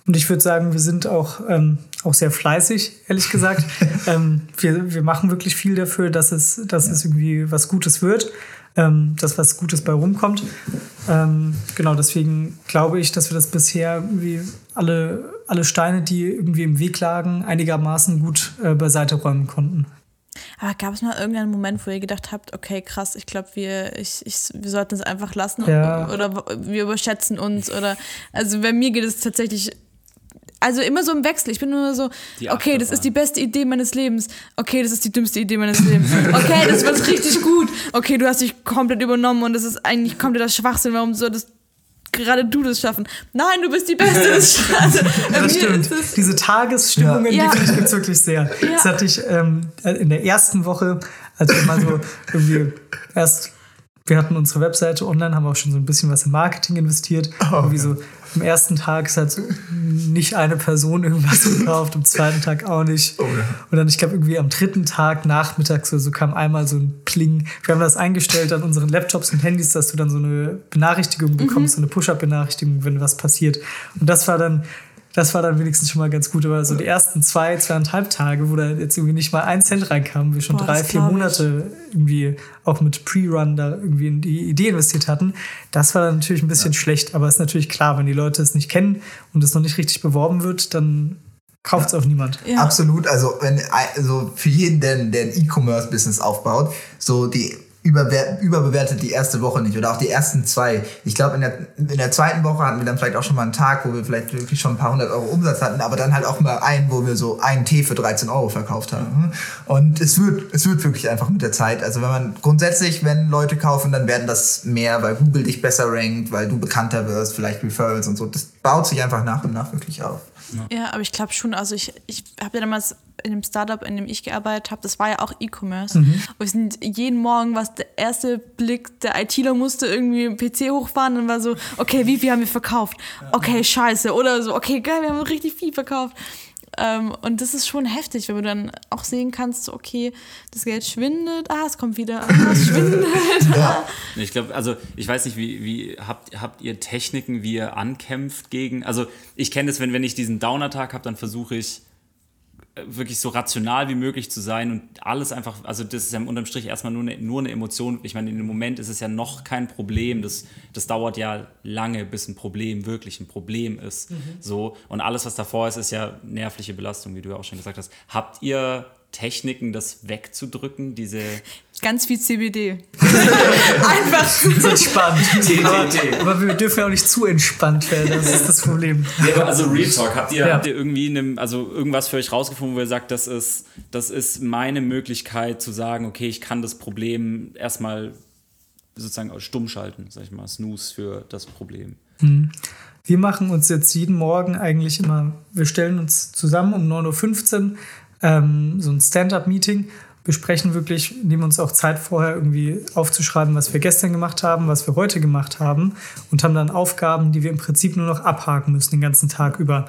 Und ich würde sagen, wir sind auch, ähm, auch sehr fleißig, ehrlich gesagt. (laughs) ähm, wir, wir machen wirklich viel dafür, dass es, dass es irgendwie was Gutes wird, ähm, dass was Gutes bei rumkommt. Ähm, genau, deswegen glaube ich, dass wir das bisher irgendwie alle, alle Steine, die irgendwie im Weg lagen, einigermaßen gut äh, beiseite räumen konnten. Aber gab es mal irgendeinen Moment, wo ihr gedacht habt, okay, krass, ich glaube, wir, ich, ich, wir sollten es einfach lassen Ja. oder wir überschätzen uns oder also bei mir geht es tatsächlich also immer so im Wechsel. Ich bin immer so, okay, das ist die beste Idee meines Lebens. Okay, das ist die dümmste Idee meines Lebens. Okay, das wird richtig gut. Okay, du hast dich komplett übernommen und das ist eigentlich kompletter Schwachsinn. Warum solltest gerade du das schaffen? Nein, du bist die Beste. Das, also, (laughs) Das stimmt. das- Diese Tagesstimmungen, Ja. die finde ich gibt's wirklich sehr. Das hatte ich ähm, in der ersten Woche, als wir mal so irgendwie erst, wir hatten unsere Webseite online, haben auch schon so ein bisschen was in Marketing investiert. irgendwie so am ersten Tag ist halt nicht eine Person irgendwas gekauft, am zweiten Tag auch nicht. Und dann, ich glaube, irgendwie am dritten Tag nachmittags oder so kam einmal so ein Pling. Wir haben das eingestellt an unseren Laptops und Handys, dass du dann so eine Benachrichtigung bekommst, so eine Push-Up-Benachrichtigung, wenn was passiert. Und das war dann, das war dann wenigstens schon mal ganz gut. Aber so die ersten zwei, zweieinhalb Tage, wo da jetzt irgendwie nicht mal ein Cent reinkam, wir schon Boah, drei, vier glaub ich. Monate irgendwie auch mit Pre-Run da irgendwie in die Idee investiert hatten, das war dann natürlich ein bisschen schlecht. Aber ist natürlich klar, wenn die Leute es nicht kennen und es noch nicht richtig beworben wird, dann kauft es auch niemand. Ja. Absolut. Also, wenn, also für jeden, der, der ein E-Commerce-Business aufbaut, so die überbewertet die erste Woche nicht oder auch die ersten zwei. Ich glaube, in der, in der zweiten Woche hatten wir dann vielleicht auch schon mal einen Tag, wo wir vielleicht wirklich schon ein paar hundert Euro Umsatz hatten, aber dann halt auch mal einen, wo wir so einen Tee für 13 Euro verkauft haben. Und es wird, es wird wirklich einfach mit der Zeit. Also wenn man grundsätzlich, wenn Leute kaufen, dann werden das mehr, weil Google dich besser rankt, weil du bekannter wirst, vielleicht Referrals und so. Das baut sich einfach nach und nach wirklich auf. Ja, aber ich glaube schon, also ich, ich habe ja damals in dem Startup, in dem ich gearbeitet habe, das war ja auch E-Commerce. Und wir sind jeden Morgen, was der erste Blick, der ITler musste irgendwie PC hochfahren und war so, okay, wie viel haben wir verkauft? Okay, scheiße. Oder so, okay, geil, wir haben richtig viel verkauft. Ähm, und das ist schon heftig, wenn du dann auch sehen kannst, so, okay, das Geld schwindet, ah, es kommt wieder, ah, es (laughs) schwindet. Ja. Ich glaube, also ich weiß nicht, wie, wie habt, habt ihr Techniken, wie ihr ankämpft gegen. Also ich kenne das, wenn, wenn ich diesen Downer-Tag habe, dann versuche ich äh, wirklich so rational wie möglich zu sein und alles einfach, also das ist ja unterm Strich erstmal nur eine, nur eine Emotion. Ich meine, in dem Moment ist es ja noch kein Problem. Das, das dauert ja lange, bis ein Problem wirklich ein Problem ist. So. Und alles, was davor ist, ist ja nervliche Belastung, wie du ja auch schon gesagt hast. Habt ihr Techniken, das wegzudrücken, diese (laughs) Ganz viel CBD. (laughs) Einfach. Das ist entspannt. aber, aber wir dürfen ja auch nicht zu entspannt werden, das ist das Problem. Ja, also Real Talk, habt ihr, Ja. habt ihr irgendwie einem, also irgendwas für euch rausgefunden, wo ihr sagt, das ist, das ist meine Möglichkeit zu sagen, okay, ich kann das Problem erstmal sozusagen stumm schalten, sag ich mal, Snooze für das Problem. Wir machen uns jetzt jeden Morgen eigentlich immer, wir stellen uns zusammen um 9.15 Uhr, ähm, so ein Stand-up-Meeting, besprechen wirklich, nehmen uns auch Zeit vorher irgendwie aufzuschreiben, was wir gestern gemacht haben, was wir heute gemacht haben und haben dann Aufgaben, die wir im Prinzip nur noch abhaken müssen den ganzen Tag über.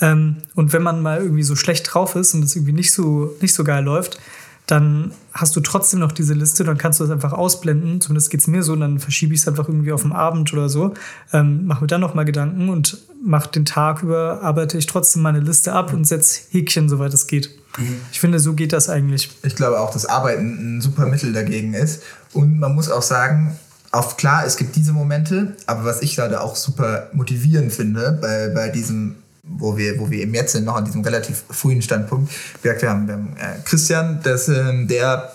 Ähm, und wenn man mal irgendwie so schlecht drauf ist und es irgendwie nicht so, nicht so geil läuft, dann hast du trotzdem noch diese Liste, dann kannst du das einfach ausblenden. Zumindest geht es mir so, und dann verschiebe ich es einfach irgendwie auf den Abend oder so. Ähm, mache mir dann nochmal Gedanken und mache den Tag über, arbeite ich trotzdem meine Liste ab und setze Häkchen, soweit es geht. Ich finde, so geht das eigentlich. Ich glaube auch, dass Arbeiten ein super Mittel dagegen ist. Und man muss auch sagen, auf klar, es gibt diese Momente, aber was ich gerade auch super motivierend finde bei, bei diesem, wo wir, wo wir eben jetzt sind, noch an diesem relativ frühen Standpunkt, wir haben, wir haben äh, Christian, das, ähm, der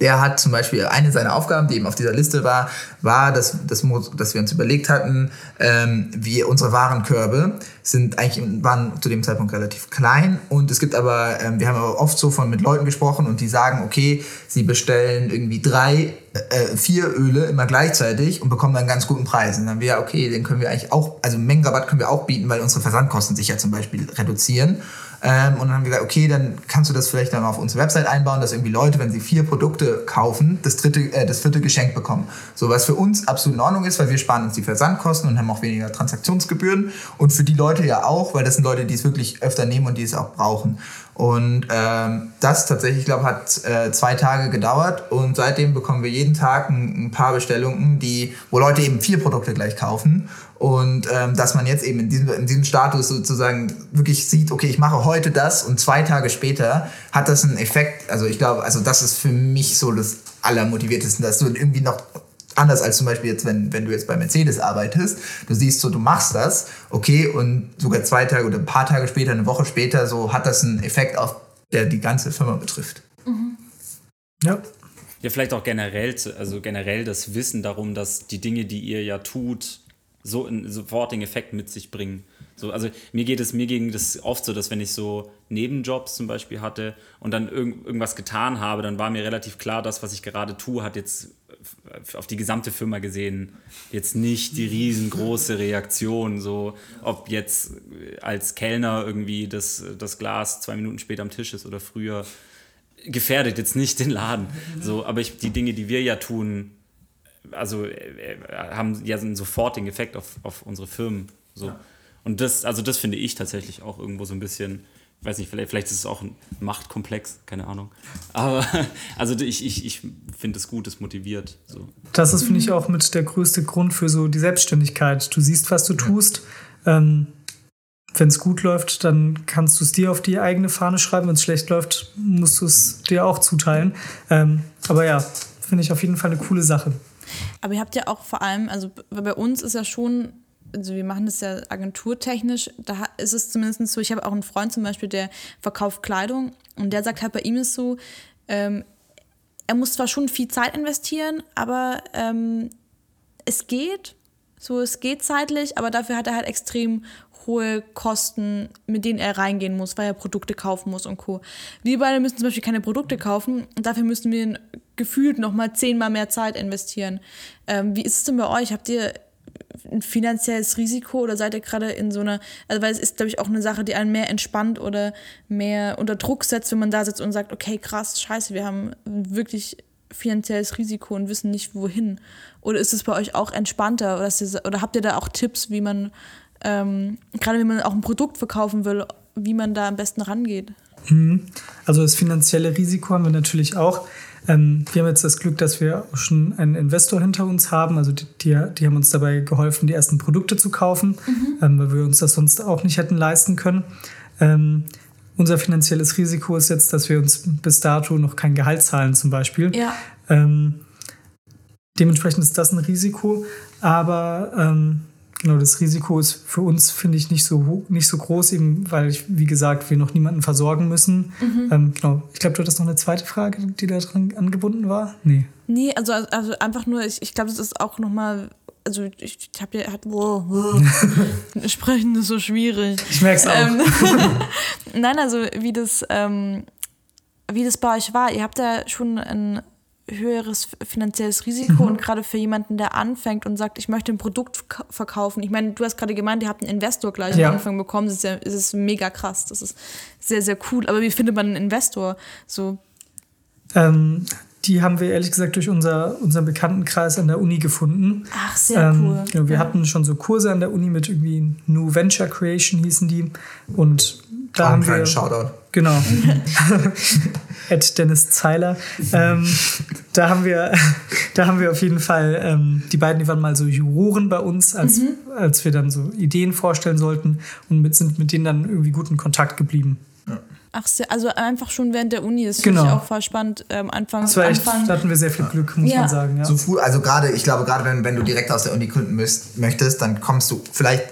der hat zum Beispiel eine seiner Aufgaben, die eben auf dieser Liste war, war, dass, dass, dass wir uns überlegt hatten, ähm, wie unsere Warenkörbe sind eigentlich waren zu dem Zeitpunkt relativ klein und es gibt aber, ähm, wir haben aber oft so von mit Leuten gesprochen und die sagen, okay, sie bestellen irgendwie drei, äh, vier Öle immer gleichzeitig und bekommen dann einen ganz guten Preis. Und dann haben wir, okay, den können wir eigentlich auch, also Mengenrabatt können wir auch bieten, weil unsere Versandkosten sich ja zum Beispiel reduzieren. Ähm, und dann haben wir gesagt, okay, dann kannst du das vielleicht dann auf unsere Website einbauen, dass irgendwie Leute, wenn sie vier Produkte kaufen, das dritte, äh, das vierte geschenkt bekommen. So was für uns absolut in Ordnung ist, weil wir sparen uns die Versandkosten und haben auch weniger Transaktionsgebühren. Und für die Leute ja auch, weil das sind Leute, die es wirklich öfter nehmen und die es auch brauchen. Und ähm, das tatsächlich, glaube hat äh, zwei Tage gedauert und seitdem bekommen wir jeden Tag ein, ein paar Bestellungen, die, wo Leute eben vier Produkte gleich kaufen. Und ähm, dass man jetzt eben in diesem, in diesem Status sozusagen wirklich sieht, okay, ich mache heute das und zwei Tage später hat das einen Effekt. Also ich glaube, also das ist für mich so das Allermotivierteste, dass du irgendwie noch anders als zum Beispiel jetzt, wenn, wenn du jetzt bei Mercedes arbeitest, du siehst so, du machst das, okay, und sogar zwei Tage oder ein paar Tage später, eine Woche später, so hat das einen Effekt auf, der die ganze Firma betrifft. Ja. Ja, vielleicht auch generell, zu- also generell das Wissen darum, dass die Dinge, die ihr ja tut, so einen sofortigen Effekt mit sich bringen. So, also mir geht es, mir ging das oft so, dass wenn ich so Nebenjobs zum Beispiel hatte und dann irgend, irgendwas getan habe, dann war mir relativ klar, das, was ich gerade tue, hat jetzt auf die gesamte Firma gesehen jetzt nicht die riesengroße Reaktion. So, ob jetzt als Kellner irgendwie das, das Glas zwei Minuten später am Tisch ist oder früher gefährdet jetzt nicht den Laden. So, aber ich, die Dinge, die wir ja tun, also äh, äh, haben ja so einen sofortigen Effekt auf, auf unsere Firmen. So. Und das, also das finde ich tatsächlich auch irgendwo so ein bisschen, ich weiß nicht, vielleicht, vielleicht ist es auch ein Machtkomplex, keine Ahnung. (laughs) Aber also ich, ich, ich finde es gut, es motiviert. So. Das ist, finde ich, auch mit der größte Grund für so die Selbstständigkeit. Du siehst, was du tust. Ähm, wenn es gut läuft, dann kannst du es dir auf die eigene Fahne schreiben. Wenn es schlecht läuft, musst du es dir auch zuteilen. Ähm, aber ja, finde ich auf jeden Fall eine coole Sache. Aber ihr habt ja auch vor allem, also bei uns ist ja schon, also wir machen das ja agenturtechnisch, da ist es zumindest so, ich habe auch einen Freund zum Beispiel, der verkauft Kleidung und der sagt halt, bei ihm ist so, ähm, er muss zwar schon viel Zeit investieren, aber ähm, es geht. So, es geht zeitlich, aber dafür hat er halt extrem hohe Kosten, mit denen er reingehen muss, weil er Produkte kaufen muss und Co. Wir beide müssen zum Beispiel keine Produkte kaufen und dafür müssen wir gefühlt nochmal zehnmal mehr Zeit investieren. Ähm, wie ist es denn bei euch? Habt ihr ein finanzielles Risiko oder seid ihr gerade in so einer, also weil es ist, glaube ich, auch eine Sache, die einen mehr entspannt oder mehr unter Druck setzt, wenn man da sitzt und sagt, okay, krass, scheiße, wir haben wirklich finanzielles Risiko und wissen nicht wohin. Oder ist es bei euch auch entspannter oder, ihr, oder habt ihr da auch Tipps, wie man, ähm, gerade wenn man auch ein Produkt verkaufen will, wie man da am besten rangeht? Mhm. Also das finanzielle Risiko haben wir natürlich auch. Ähm, wir haben jetzt das Glück, dass wir schon einen Investor hinter uns haben. Also die, die, die haben uns dabei geholfen, die ersten Produkte zu kaufen, mhm. ähm, weil wir uns das sonst auch nicht hätten leisten können. Ähm, unser finanzielles Risiko ist jetzt, dass wir uns bis dato noch kein Gehalt zahlen zum Beispiel. Ja. Ähm, dementsprechend ist das ein Risiko. Aber ähm, Genau, das Risiko ist für uns, finde ich, nicht so, nicht so groß, eben weil, ich, wie gesagt, wir noch niemanden versorgen müssen. Mhm. Ähm, genau. Ich glaube, du hattest noch eine zweite Frage, die da dran angebunden war? Nee. Nee, also, also einfach nur, ich, ich glaube, das ist auch nochmal also ich, ich habe ja, hat, wow, wow. (laughs) sprechen ist so schwierig. Ich merke es auch. Ähm, (laughs) (laughs) Nein, also wie das, ähm, wie das bei euch war, ihr habt ja schon ein höheres finanzielles Risiko mhm. und gerade für jemanden, der anfängt und sagt, ich möchte ein Produkt verkaufen. Ich meine, du hast gerade gemeint, ihr habt einen Investor gleich ja. am Anfang bekommen. Das ist, ja, das ist mega krass. Das ist sehr, sehr cool. Aber wie findet man einen Investor? So. Ähm, die haben wir ehrlich gesagt durch unser, unseren Bekanntenkreis an der Uni gefunden. Ach, sehr ähm, cool. Genau, wir ja. hatten schon so Kurse an der Uni mit irgendwie New Venture Creation hießen die. Und da haben wir. Shoutout. Genau. (laughs) (laughs) Ed Dennis Zeiler. Ähm, da, haben wir, (laughs) da haben wir auf jeden Fall, ähm, die beiden, die waren mal so Juroren bei uns, als, mhm. als wir dann so Ideen vorstellen sollten und mit, sind mit denen dann irgendwie gut in Kontakt geblieben. Ja. Ach, also einfach schon während der Uni, das genau. finde ich auch voll spannend. Ähm, Anfang, das war echt, Anfang. Da hatten wir sehr viel Glück, muss ja. man sagen. Ja. So früh, also gerade, ich glaube, gerade wenn, wenn du direkt aus der Uni gründen müsst, möchtest, dann kommst du vielleicht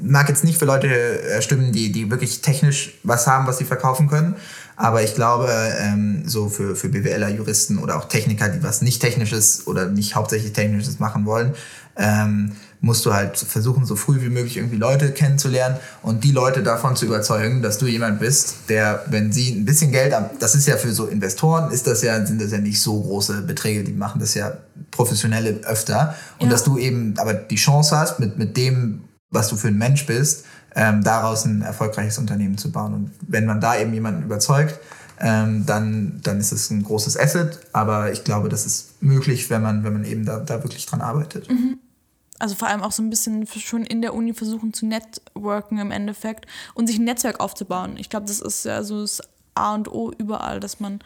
mag jetzt nicht für Leute äh, stimmen, die, die wirklich technisch was haben, was sie verkaufen können. Aber ich glaube, ähm, so für, für BWLer, Juristen oder auch Techniker, die was nicht Technisches oder nicht hauptsächlich Technisches machen wollen, ähm, musst du halt versuchen, so früh wie möglich irgendwie Leute kennenzulernen und die Leute davon zu überzeugen, dass du jemand bist, der, wenn sie ein bisschen Geld haben, das ist ja für so Investoren, ist das ja, sind das ja nicht so große Beträge, die machen das ja professionelle öfter. Und ja. dass du eben aber die Chance hast, mit, mit dem, was du für ein Mensch bist, ähm, daraus ein erfolgreiches Unternehmen zu bauen. Und wenn man da eben jemanden überzeugt, ähm, dann, dann ist es ein großes Asset. Aber ich glaube, das ist möglich, wenn man, wenn man eben da, da wirklich dran arbeitet. Mhm. Also vor allem auch so ein bisschen schon in der Uni versuchen zu networken im Endeffekt und sich ein Netzwerk aufzubauen. Ich glaube, das ist ja so das A und O überall, dass man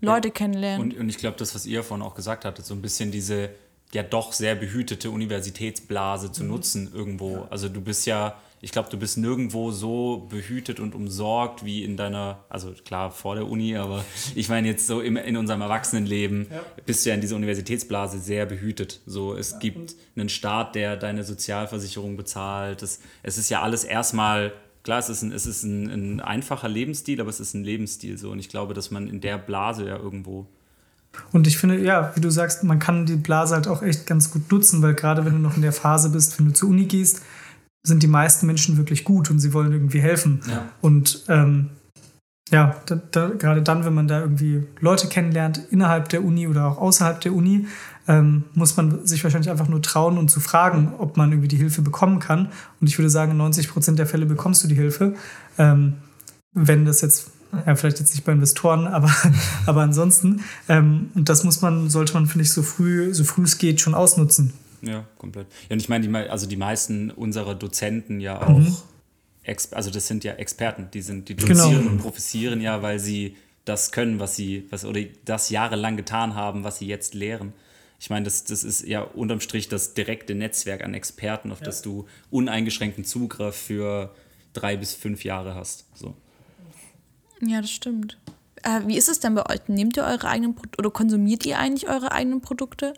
Leute ja. kennenlernt. Und, und ich glaube, das, was ihr vorhin auch gesagt hattet, so ein bisschen diese ja doch sehr behütete Universitätsblase zu mhm. nutzen irgendwo. Also du bist ja, ich glaube, du bist nirgendwo so behütet und umsorgt wie in deiner, also klar vor der Uni, aber ich meine jetzt so im, in unserem Erwachsenenleben ja. bist du ja in dieser Universitätsblase sehr behütet. So, es ja. gibt einen Staat, der deine Sozialversicherung bezahlt. Es, es ist ja alles erstmal klar, es ist, ein, es ist ein, ein, einfacher Lebensstil, aber es ist ein Lebensstil so. Und ich glaube, dass man in der Blase ja irgendwo und ich finde, ja, wie du sagst, man kann die Blase halt auch echt ganz gut nutzen, weil gerade wenn du noch in der Phase bist, wenn du zur Uni gehst, sind die meisten Menschen wirklich gut und sie wollen irgendwie helfen. Ja. Und ähm, ja, da, da, gerade dann, wenn man da irgendwie Leute kennenlernt, innerhalb der Uni oder auch außerhalb der Uni, ähm, muss man sich wahrscheinlich einfach nur trauen und zu fragen, ob man irgendwie die Hilfe bekommen kann. Und ich würde sagen, in 90 Prozent der Fälle bekommst du die Hilfe. Ähm, wenn das jetzt ja, vielleicht jetzt nicht bei Investoren, (laughs) aber, aber ansonsten. Ähm, und das muss man, sollte man, finde ich, so früh, so früh es geht, schon ausnutzen. Ja, komplett. Ja, und ich meine, die, also die meisten unserer Dozenten ja auch, mhm. also das sind ja Experten, die sind, die genau. dozieren genau. und professieren ja, weil sie das können, was sie, was, oder das jahrelang getan haben, was sie jetzt lehren. Ich meine, das, das ist ja unterm Strich das direkte Netzwerk an Experten, auf ja. das du uneingeschränkten Zugriff für drei bis fünf Jahre hast. So. Ja, das stimmt. Äh, wie ist es denn bei euch? Nehmt ihr eure eigenen Produkte oder konsumiert ihr eigentlich eure eigenen Produkte?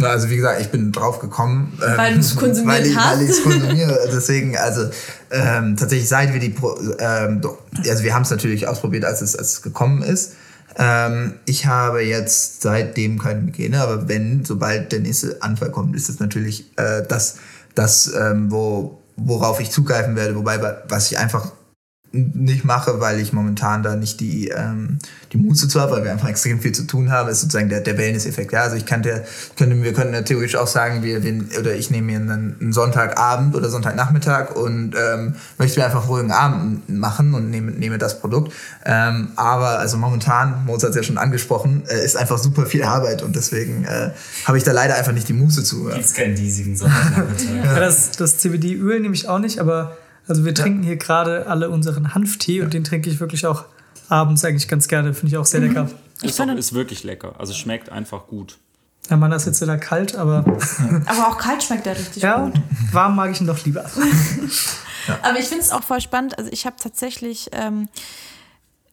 Also wie gesagt, ich bin drauf gekommen, ähm, weil du es konsumiert weil ich, hast. Weil ich es konsumiere. (laughs) Deswegen, also ähm, tatsächlich seit wir die, ähm, also wir haben es natürlich ausprobiert, als es, als es gekommen ist. Ähm, ich habe jetzt seitdem keine Migräne, aber wenn, sobald der nächste Anfall kommt, ist es natürlich äh, das, das ähm, wo, worauf ich zugreifen werde. Wobei, was ich einfach nicht mache, weil ich momentan da nicht die, ähm, die Muße zu habe, weil wir einfach extrem viel zu tun haben, ist sozusagen der, der Wellness-Effekt. Ja, also ich könnte, könnte, wir könnten theoretisch auch sagen, wir, wir, oder ich nehme mir einen, einen Sonntagabend oder Sonntagnachmittag und ähm, möchte mir einfach ruhigen Abend machen und nehme, nehme das Produkt. Ähm, aber also momentan, Mozart hat es ja schon angesprochen, äh, ist einfach super viel Arbeit und deswegen äh, habe ich da leider einfach nicht die Muße zu. Gibt es keinen diesigen Sonntagnachmittag. (laughs) ja. das, das CBD-Öl nehme ich auch nicht, aber also wir trinken hier gerade alle unseren Hanftee und den trinke ich wirklich auch abends eigentlich ganz gerne. Finde ich auch sehr lecker. Ist, auch, ist wirklich lecker. Also schmeckt einfach gut. Ja, man, das ist jetzt wieder kalt, aber. (laughs) aber auch kalt schmeckt er richtig ja, gut. Warm mag ich ihn doch lieber. (laughs) ja. Aber ich finde es auch voll spannend. Also ich habe tatsächlich ähm,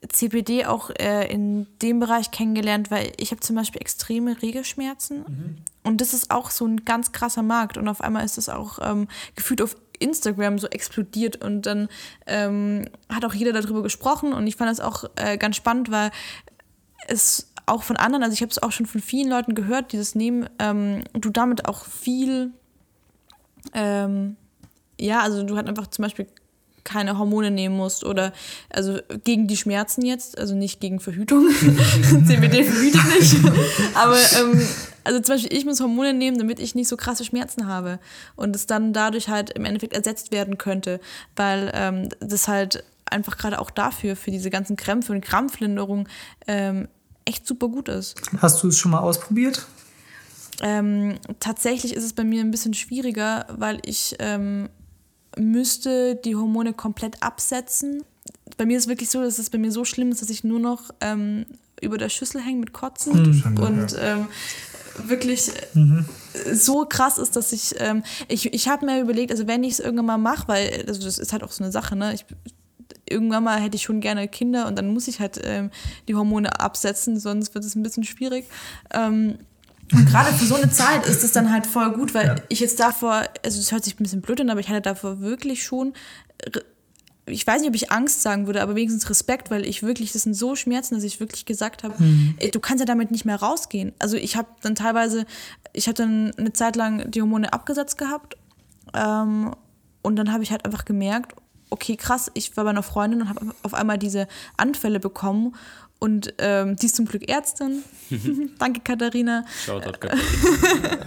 CBD auch äh, in dem Bereich kennengelernt, weil ich habe zum Beispiel extreme Regelschmerzen. Mhm. Und das ist auch so ein ganz krasser Markt. Und auf einmal ist das auch ähm, gefühlt auf Instagram so explodiert und dann ähm, hat auch jeder darüber gesprochen und ich fand das auch äh, ganz spannend, weil es auch von anderen, also ich habe es auch schon von vielen Leuten gehört, dieses Nehmen, ähm, du damit auch viel, ähm, ja, also du halt einfach zum Beispiel keine Hormone nehmen musst oder also gegen die Schmerzen jetzt, also nicht gegen Verhütung. (laughs) CBD verhütet nicht. Aber ähm, also zum Beispiel, ich muss Hormone nehmen, damit ich nicht so krasse Schmerzen habe. Und es dann dadurch halt im Endeffekt ersetzt werden könnte. Weil ähm, das halt einfach gerade auch dafür, für diese ganzen Krämpfe und Krampflinderung, ähm, echt super gut ist. Hast du es schon mal ausprobiert? Ähm, tatsächlich ist es bei mir ein bisschen schwieriger, weil ich ähm, müsste die Hormone komplett absetzen. Bei mir ist es wirklich so, dass es bei mir so schlimm ist, dass ich nur noch ähm, über der Schüssel hänge mit Kotzen. Mhm. Und wirklich mhm. so krass ist, dass ich, ähm, ich, ich habe mir überlegt, also wenn ich es irgendwann mal mache, weil also das ist halt auch so eine Sache, ne? Ich, irgendwann mal hätte ich schon gerne Kinder und dann muss ich halt ähm, die Hormone absetzen, sonst wird es ein bisschen schwierig. Ähm, und gerade für so eine Zeit ist es dann halt voll gut, weil ja. ich jetzt davor, also das hört sich ein bisschen blöd an, aber ich hatte davor wirklich schon ich weiß nicht, ob ich Angst sagen würde, aber wenigstens Respekt, weil ich wirklich, das sind so Schmerzen, dass ich wirklich gesagt habe, mhm. du kannst ja damit nicht mehr rausgehen. Also ich habe dann teilweise, ich habe dann eine Zeit lang die Hormone abgesetzt gehabt ähm, und dann habe ich halt einfach gemerkt, okay, krass, ich war bei einer Freundin und habe auf einmal diese Anfälle bekommen und ähm, die ist zum Glück Ärztin. (laughs) (laughs) Danke, Katharina. Shoutout, Katharina.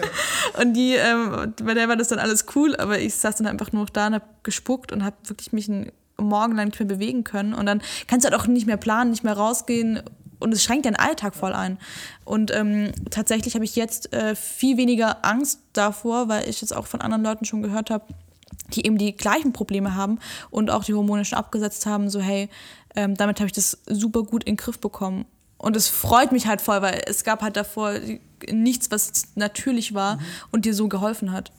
(laughs) und die, ähm, bei der war das dann alles cool, aber ich saß dann einfach nur noch da und habe gespuckt und habe wirklich mich ein morgenlang nicht mehr bewegen können. Und dann kannst du halt auch nicht mehr planen, nicht mehr rausgehen. Und es schränkt deinen Alltag voll ein. Und ähm, tatsächlich habe ich jetzt äh, viel weniger Angst davor, weil ich jetzt auch von anderen Leuten schon gehört habe, die eben die gleichen Probleme haben und auch die Hormone schon abgesetzt haben, so hey, ähm, damit habe ich das super gut in den Griff bekommen. Und es freut mich halt voll, weil es gab halt davor nichts, was natürlich war mhm. und dir so geholfen hat.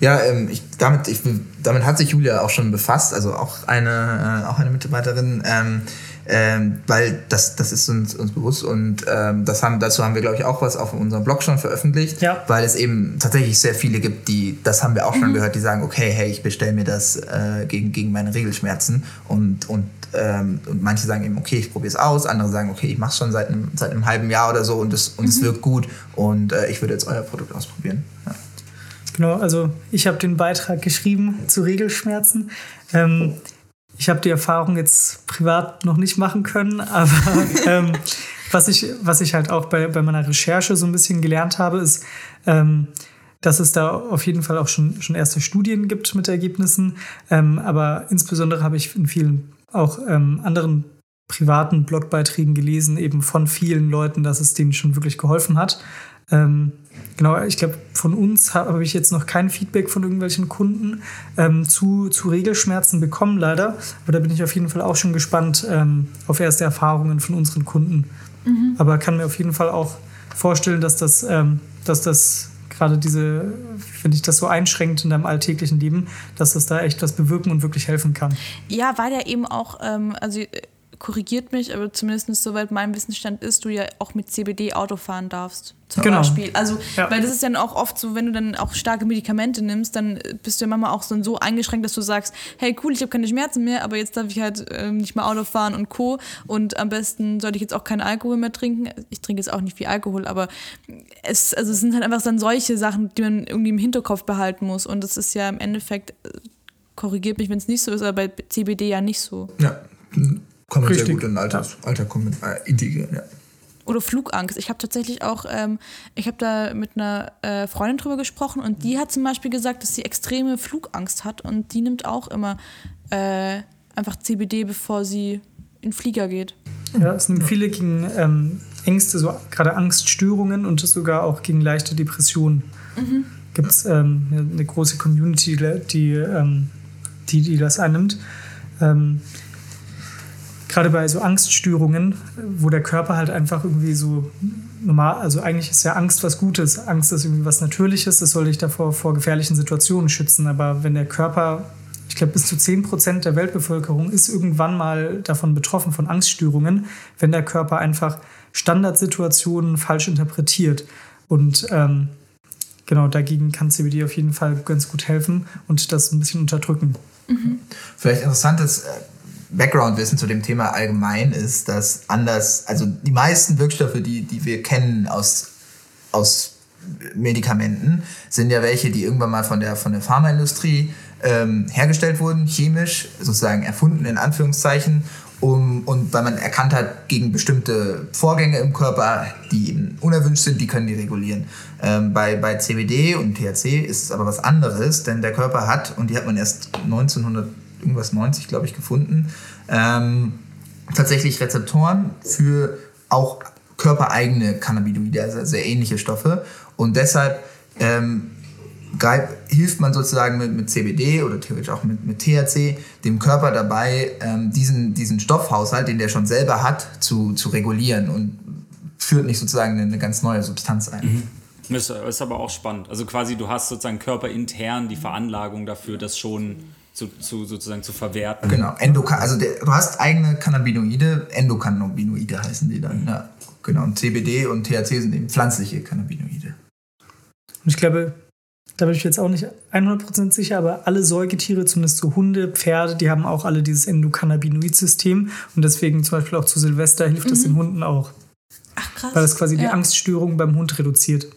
Ja, ähm, ich, damit, ich, damit hat sich Julia auch schon befasst, also auch eine, äh, auch eine Mitarbeiterin, ähm, ähm, weil das, das ist uns, uns bewusst und ähm, das haben, dazu haben wir, glaube ich, auch was auf unserem Blog schon veröffentlicht, ja. weil es eben tatsächlich sehr viele gibt, die, das haben wir auch schon mhm. gehört, die sagen, okay, hey, ich bestelle mir das äh, gegen, gegen meine Regelschmerzen und, und, ähm, und manche sagen eben, okay, ich probiere es aus, andere sagen, okay, ich mache es schon seit einem, seit einem halben Jahr oder so und es und mhm. wirkt gut und äh, ich würde jetzt euer Produkt ausprobieren. Ja. Genau, also ich habe den Beitrag geschrieben zu Regelschmerzen. Ähm, ich habe die Erfahrung jetzt privat noch nicht machen können, (laughs) aber ähm, was, ich, was ich halt auch bei, bei meiner Recherche so ein bisschen gelernt habe, ist, ähm, dass es da auf jeden Fall auch schon, schon erste Studien gibt mit Ergebnissen. Ähm, aber insbesondere habe ich in vielen auch ähm, anderen privaten Blogbeiträgen gelesen, eben von vielen Leuten, dass es denen schon wirklich geholfen hat. Ähm, genau, ich glaube, von uns habe ich jetzt noch kein Feedback von irgendwelchen Kunden ähm, zu, zu Regelschmerzen bekommen, leider. Aber da bin ich auf jeden Fall auch schon gespannt ähm, auf erste Erfahrungen von unseren Kunden. Mhm. Aber kann mir auf jeden Fall auch vorstellen, dass das, ähm, dass das gerade diese, wenn dich das so einschränkt in deinem alltäglichen Leben, dass das da echt was bewirken und wirklich helfen kann. Ja, weil ja eben auch, ähm, also korrigiert mich, aber zumindest soweit mein Wissensstand ist, du ja auch mit CBD Auto fahren darfst. Zum Genau. Beispiel. Also, Ja. weil das ist dann auch oft so, wenn du dann auch starke Medikamente nimmst, dann bist du ja manchmal auch so, so eingeschränkt, dass du sagst, hey cool, ich habe keine Schmerzen mehr, aber jetzt darf ich halt ähm, nicht mehr Auto fahren und Co. Und am besten sollte ich jetzt auch keinen Alkohol mehr trinken. Ich trinke jetzt auch nicht viel Alkohol, aber es, also es sind halt einfach dann solche Sachen, die man irgendwie im Hinterkopf behalten muss. Und das ist ja im Endeffekt, äh, korrigiert mich, wenn es nicht so ist, aber bei CBD ja nicht so. Ja, kann man sehr Richtig. gut in den Alltag, Alltag kommen, äh, integrieren. Ja. Oder Flugangst. Ich habe tatsächlich auch, ähm, ich habe da mit einer äh, Freundin drüber gesprochen und die hat zum Beispiel gesagt, dass sie extreme Flugangst hat und die nimmt auch immer äh, einfach CBD, bevor sie in den Flieger geht. Ja, es nehmen viele gegen ähm, Ängste, so gerade Angststörungen und sogar auch gegen leichte Depressionen. Gibt es ähm, eine große Community, die, ähm, die, die das einnimmt. Ähm, gerade bei so Angststörungen, wo der Körper halt einfach irgendwie so normal, also eigentlich ist ja Angst was Gutes. Angst ist irgendwie was Natürliches, das soll dich davor vor gefährlichen Situationen schützen. Aber wenn der Körper, ich glaube, bis zu 10 Prozent der Weltbevölkerung ist irgendwann mal davon betroffen, von Angststörungen, wenn der Körper einfach Standardsituationen falsch interpretiert. Und ähm, genau dagegen kann CBD auf jeden Fall ganz gut helfen und das ein bisschen unterdrücken. Vielleicht interessantes äh, Background-Wissen zu dem Thema allgemein ist, dass anders, also die meisten Wirkstoffe, die, die wir kennen aus, aus Medikamenten, sind ja welche, die irgendwann mal von der, von der Pharmaindustrie ähm, hergestellt wurden, chemisch, sozusagen erfunden in Anführungszeichen, um, und weil man erkannt hat, gegen bestimmte Vorgänge im Körper, die eben unerwünscht sind, die können die regulieren. Ähm, bei, bei CBD und THC ist es aber was anderes, denn der Körper hat, und die hat man erst 1900 irgendwas 90, glaube ich, gefunden, ähm, tatsächlich Rezeptoren für auch körpereigene Cannabinoide, also sehr ähnliche Stoffe. Und deshalb ähm, hilft man sozusagen mit, mit CBD oder theoretisch auch mit, mit THC dem Körper dabei, ähm, diesen, diesen Stoffhaushalt, den der schon selber hat, zu, zu regulieren und führt nicht sozusagen eine ganz neue Substanz ein. Das ist aber auch spannend. Also quasi, du hast sozusagen körperintern die Veranlagung dafür, das schon zu, zu, sozusagen zu verwerten. Genau, Endoka also der, du hast eigene Cannabinoide, Endokannabinoide heißen die dann. Ja, genau, und CBD und THC sind eben pflanzliche Cannabinoide. Und ich glaube, da bin ich jetzt auch nicht 100% sicher, aber alle Säugetiere, zumindest so Hunde, Pferde, die haben auch alle dieses Endokannabinoid-System. Und deswegen zum Beispiel auch zu Silvester hilft das den Hunden auch, Ach krass. weil das quasi die ja. Angststörung beim Hund reduziert.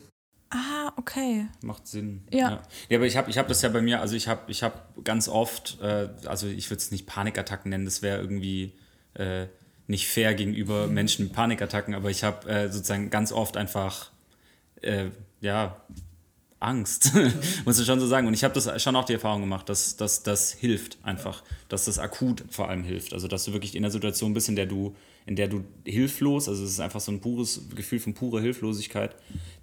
Ah, okay. Macht Sinn. Ja. Ja, aber ich habe ich hab das ja bei mir, also ich habe ich hab ganz oft, äh, also ich würde es nicht Panikattacken nennen, das wäre irgendwie äh, nicht fair gegenüber Menschen mit Panikattacken, aber ich habe äh, sozusagen ganz oft einfach, äh, ja, Angst, (laughs) muss ich schon so sagen. Und ich habe das schon auch die Erfahrung gemacht, dass, dass das hilft einfach, dass das akut vor allem hilft. Also dass du wirklich in der Situation bist, in der du, in der du hilflos, also es ist einfach so ein pures Gefühl von purer Hilflosigkeit,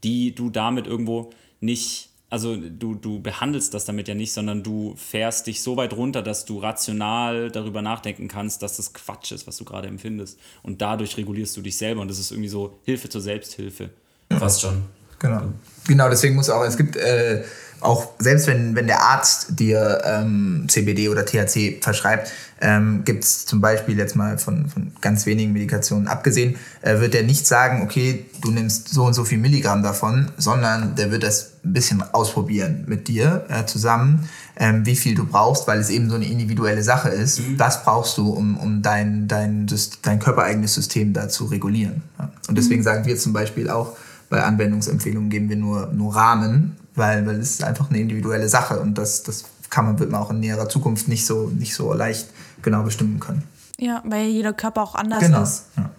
die du damit irgendwo nicht, also du, du behandelst das damit ja nicht, sondern du fährst dich so weit runter, dass du rational darüber nachdenken kannst, dass das Quatsch ist, was du gerade empfindest. Und dadurch regulierst du dich selber und das ist irgendwie so Hilfe zur Selbsthilfe. Fast schon. Genau. Genau, deswegen muss auch, es gibt äh, auch, selbst wenn, wenn der Arzt dir ähm, CBD oder THC verschreibt, ähm, gibt es zum Beispiel jetzt mal von, von ganz wenigen Medikationen abgesehen, äh, wird der nicht sagen, okay, du nimmst so und so viel Milligramm davon, sondern der wird das ein bisschen ausprobieren mit dir äh, zusammen, ähm, wie viel du brauchst, weil es eben so eine individuelle Sache ist. Was brauchst du, um, um dein, dein, dein körpereigenes System da zu regulieren? Ja. Und deswegen sagen wir zum Beispiel auch, bei Anwendungsempfehlungen geben wir nur, nur Rahmen, weil, weil es ist einfach eine individuelle Sache und das, das kann man, wird man auch in näherer Zukunft nicht so, nicht so leicht genau bestimmen können. Ja, weil jeder Körper auch anders Genau. ist. Ja.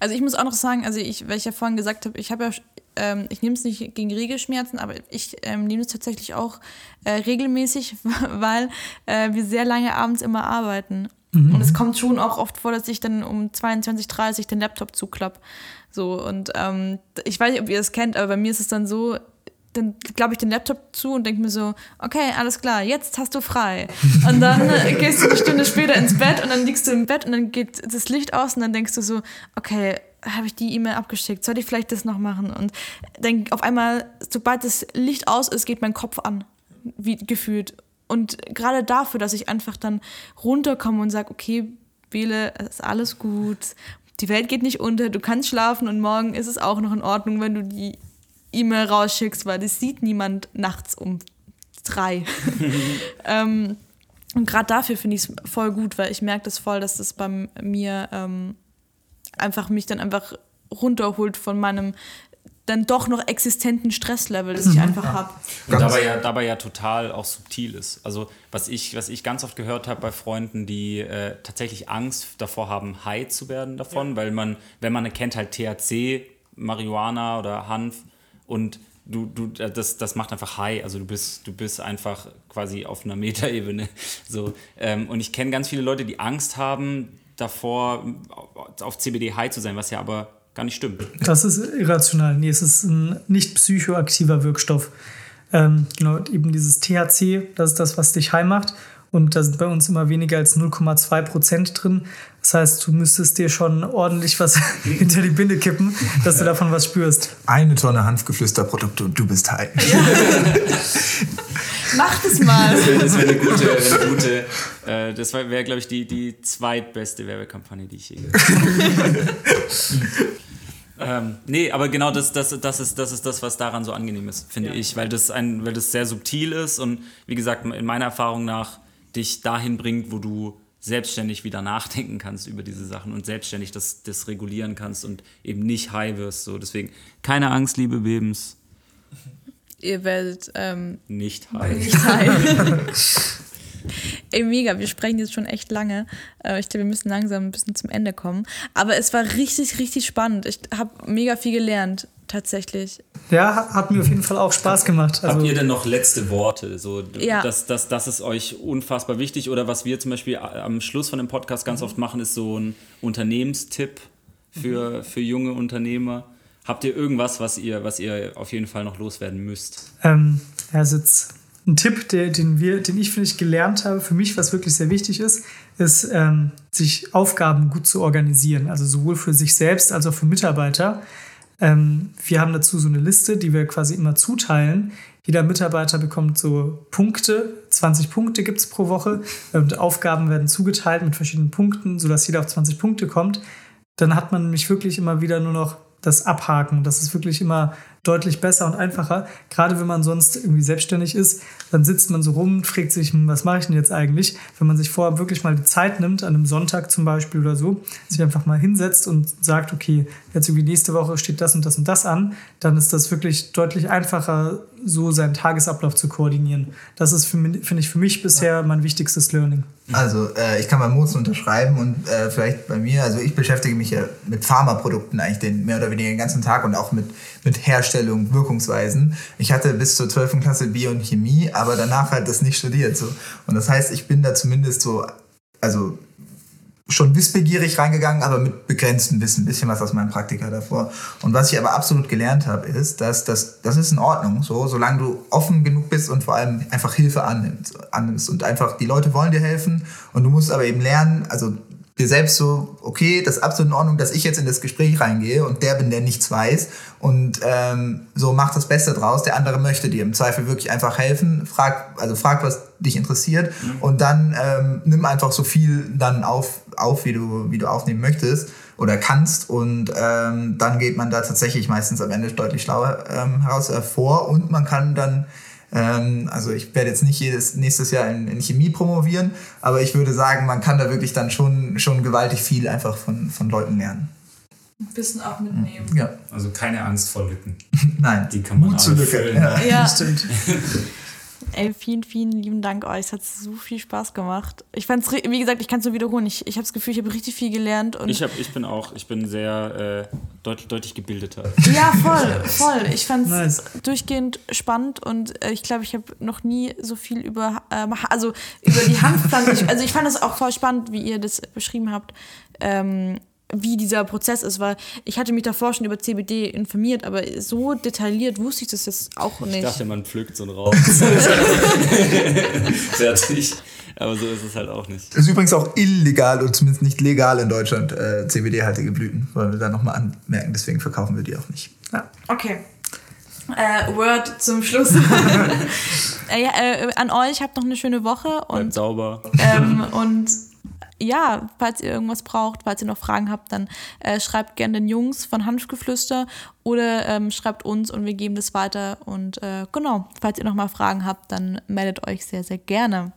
Also ich muss auch noch sagen, also ich, weil ich ja vorhin gesagt habe, ich habe ja, ähm, ich nehme es nicht gegen Regelschmerzen, aber ich ähm, nehme es tatsächlich auch äh, regelmäßig, (laughs) weil äh, wir sehr lange abends immer arbeiten. Und es kommt schon auch oft vor, dass ich dann um 22, 30 den Laptop zuklapp. So, und ähm, ich weiß nicht, ob ihr das kennt, aber bei mir ist es dann so, dann klappe ich den Laptop zu und denke mir so, okay, alles klar, jetzt hast du frei. (laughs) Und dann äh, gehst du eine Stunde später ins Bett und dann liegst du im Bett und dann geht das Licht aus und dann denkst du so, okay, habe ich die E-Mail abgeschickt, soll ich vielleicht das noch machen? Und dann auf einmal, sobald das Licht aus ist, geht mein Kopf an, wie gefühlt. Und gerade dafür, dass ich einfach dann runterkomme und sage, okay, Bele, es ist alles gut. Die Welt geht nicht unter, du kannst schlafen und morgen ist es auch noch in Ordnung, wenn du die E-Mail rausschickst, weil das sieht niemand nachts um drei. (laughs) ähm, und gerade dafür finde ich es voll gut, weil ich merke das voll, dass das bei mir ähm, einfach mich dann einfach runterholt von meinem dann doch noch existenten Stresslevel, das ich Mhm. einfach habe. Und dabei ja, dabei ja total auch subtil ist. Also was ich, was ich ganz oft gehört habe bei Freunden, die äh, tatsächlich Angst davor haben, high zu werden davon, weil man, wenn man kennt halt THC, Marihuana oder Hanf und du, du, das, das macht einfach high, also du bist, du bist einfach quasi auf einer (laughs) Metaebene. So, ähm, und ich kenne ganz viele Leute, die Angst haben davor, auf CBD high zu sein, was ja aber gar nicht stimmt. Das ist irrational. Nee, es ist ein nicht psychoaktiver Wirkstoff. Ähm, genau, eben dieses THC, das ist das, was dich high macht. Und da sind bei uns immer weniger als 0,2 Prozent drin. Das heißt, du müsstest dir schon ordentlich was (laughs) hinter die Binde kippen, dass du davon was spürst. Eine Tonne Hanfgeflüsterprodukte und du bist high. (laughs) Mach das mal. Das wäre eine gute, wär eine gute äh, das wäre, glaube ich, die, die zweitbeste Werbekampagne, die ich je gehört habe. (laughs) ähm, nee, aber genau das, das, das, ist, das ist das, was daran so angenehm ist, finde ich, weil das, ein, weil das sehr subtil ist und wie gesagt, in meiner Erfahrung nach dich dahin bringt, wo du selbstständig wieder nachdenken kannst über diese Sachen und selbstständig das, das regulieren kannst und eben nicht high wirst. So. Deswegen keine Angst, liebe Bebens, Ihr werdet ähm, nicht (laughs) high. nicht sein. (laughs) (laughs) Ey, mega, wir sprechen jetzt schon echt lange. Äh, Ich glaube, wir müssen langsam ein bisschen zum Ende kommen. Aber es war richtig, richtig spannend. Ich habe mega viel gelernt, tatsächlich. Ja, hat- mir auf jeden Fall auch Spaß gemacht. Also, Habt ihr denn noch letzte Worte? So, Ja. das, das, das ist euch unfassbar wichtig. Oder was wir zum Beispiel a- am Schluss von dem Podcast ganz oft machen, ist so ein Unternehmenstipp für, für junge Unternehmer. Habt ihr irgendwas, was ihr, was ihr auf jeden Fall noch loswerden müsst? Ähm, ja, ist jetzt ein Tipp, der, den, wir, den ich, finde ich, gelernt habe, für mich, was wirklich sehr wichtig ist, ist, ähm, sich Aufgaben gut zu organisieren. Also sowohl für sich selbst als auch für Mitarbeiter. Ähm, wir haben dazu so eine Liste, die wir quasi immer zuteilen. Jeder Mitarbeiter bekommt so Punkte, 20 Punkte gibt es pro Woche. Und Aufgaben werden zugeteilt mit verschiedenen Punkten, sodass jeder auf 20 Punkte kommt. Dann hat man nämlich wirklich immer wieder nur noch das Abhaken. Das ist wirklich immer deutlich besser und einfacher. Gerade wenn man sonst irgendwie selbstständig ist, dann sitzt man so rum, fragt sich, hm, was mache ich denn jetzt eigentlich? Wenn man sich vorher wirklich mal die Zeit nimmt, an einem Sonntag zum Beispiel oder so, sich einfach mal hinsetzt und sagt, okay, jetzt irgendwie nächste Woche steht das und das und das an, dann ist das wirklich deutlich einfacher, so seinen Tagesablauf zu koordinieren. Das ist, für mich- finde ich, für mich bisher mein wichtigstes Learning. Also äh, ich kann bei Mozen unterschreiben und äh, vielleicht bei mir, also ich beschäftige mich ja mit Pharmaprodukten eigentlich den mehr oder weniger den ganzen Tag und auch mit, mit Herstellung, Wirkungsweisen. Ich hatte bis zur 12. Klasse Bio und Chemie, aber danach halt das nicht studiert. So. Und das heißt, ich bin da zumindest so, also schon wissbegierig reingegangen, aber mit begrenztem Wissen, ein bisschen was aus meinem Praktika davor. Und was ich aber absolut gelernt habe, ist, dass das, das ist in Ordnung, so, solange du offen genug bist und vor allem einfach Hilfe annimmst, annimmst und einfach die Leute wollen dir helfen und du musst aber eben lernen, also dir selbst so, okay, das ist absolut in Ordnung, dass ich jetzt in das Gespräch reingehe und der bin, der nichts weiß und ähm, so mach das Beste draus. Der andere möchte dir im Zweifel wirklich einfach helfen. Frag, also frag, was dich interessiert und dann ähm, nimm einfach so viel dann auf, auf wie, du, wie du aufnehmen möchtest oder kannst und ähm, dann geht man da tatsächlich meistens am Ende deutlich schlauer ähm, heraus hervor und man kann dann ähm, also ich werde jetzt nicht jedes nächstes Jahr in, in Chemie promovieren, aber ich würde sagen, man kann da wirklich dann schon, schon gewaltig viel einfach von, von Leuten lernen. Wissen auch mitnehmen. Ja, Also keine Angst vor Lücken. (laughs) nein. Die kann man Mut zur Lücke. füllen. Ja. Ja, Stimmt. (laughs) ey, vielen, vielen lieben Dank euch. Es hat so viel Spaß gemacht. Ich fand's, wie gesagt, ich kann es nur wiederholen. Ich, ich habe das Gefühl, ich habe richtig viel gelernt. Und Ich, hab, ich bin auch, ich bin sehr äh, deutlich, deutlich gebildeter. Ja, voll, voll. Ich fand es Nice. durchgehend spannend und äh, ich glaube, ich habe noch nie so viel über, ähm, also über die Hanfpflanze. ich, also ich fand es auch voll spannend, wie ihr das beschrieben habt, ähm, wie dieser Prozess ist, weil ich hatte mich davor schon über CBD informiert, aber so detailliert wusste ich das jetzt auch nicht. Ich dachte, man pflückt so einen Rauch. (laughs) Fertig. Aber so ist es halt auch nicht. Ist übrigens auch illegal und zumindest nicht legal in Deutschland, äh, CBD-haltige Blüten, wollen wir da nochmal anmerken. Deswegen verkaufen wir die auch nicht. Ja. Okay. Äh, Word zum Schluss. (laughs) äh, ja, äh, an euch, habt noch eine schöne Woche Bleibt und sauber. ähm, und ja, falls ihr irgendwas braucht, falls ihr noch Fragen habt, dann äh, schreibt gerne den Jungs von Hanfgeflüster oder ähm, schreibt uns und wir geben das weiter. Und äh, genau, falls ihr noch mal Fragen habt, dann meldet euch sehr, sehr gerne.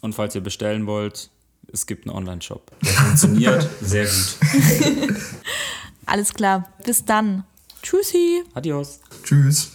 Und falls ihr bestellen wollt, es gibt einen Online-Shop. Der funktioniert (laughs) sehr gut. Alles klar, bis dann. Tschüssi. Adios. Tschüss.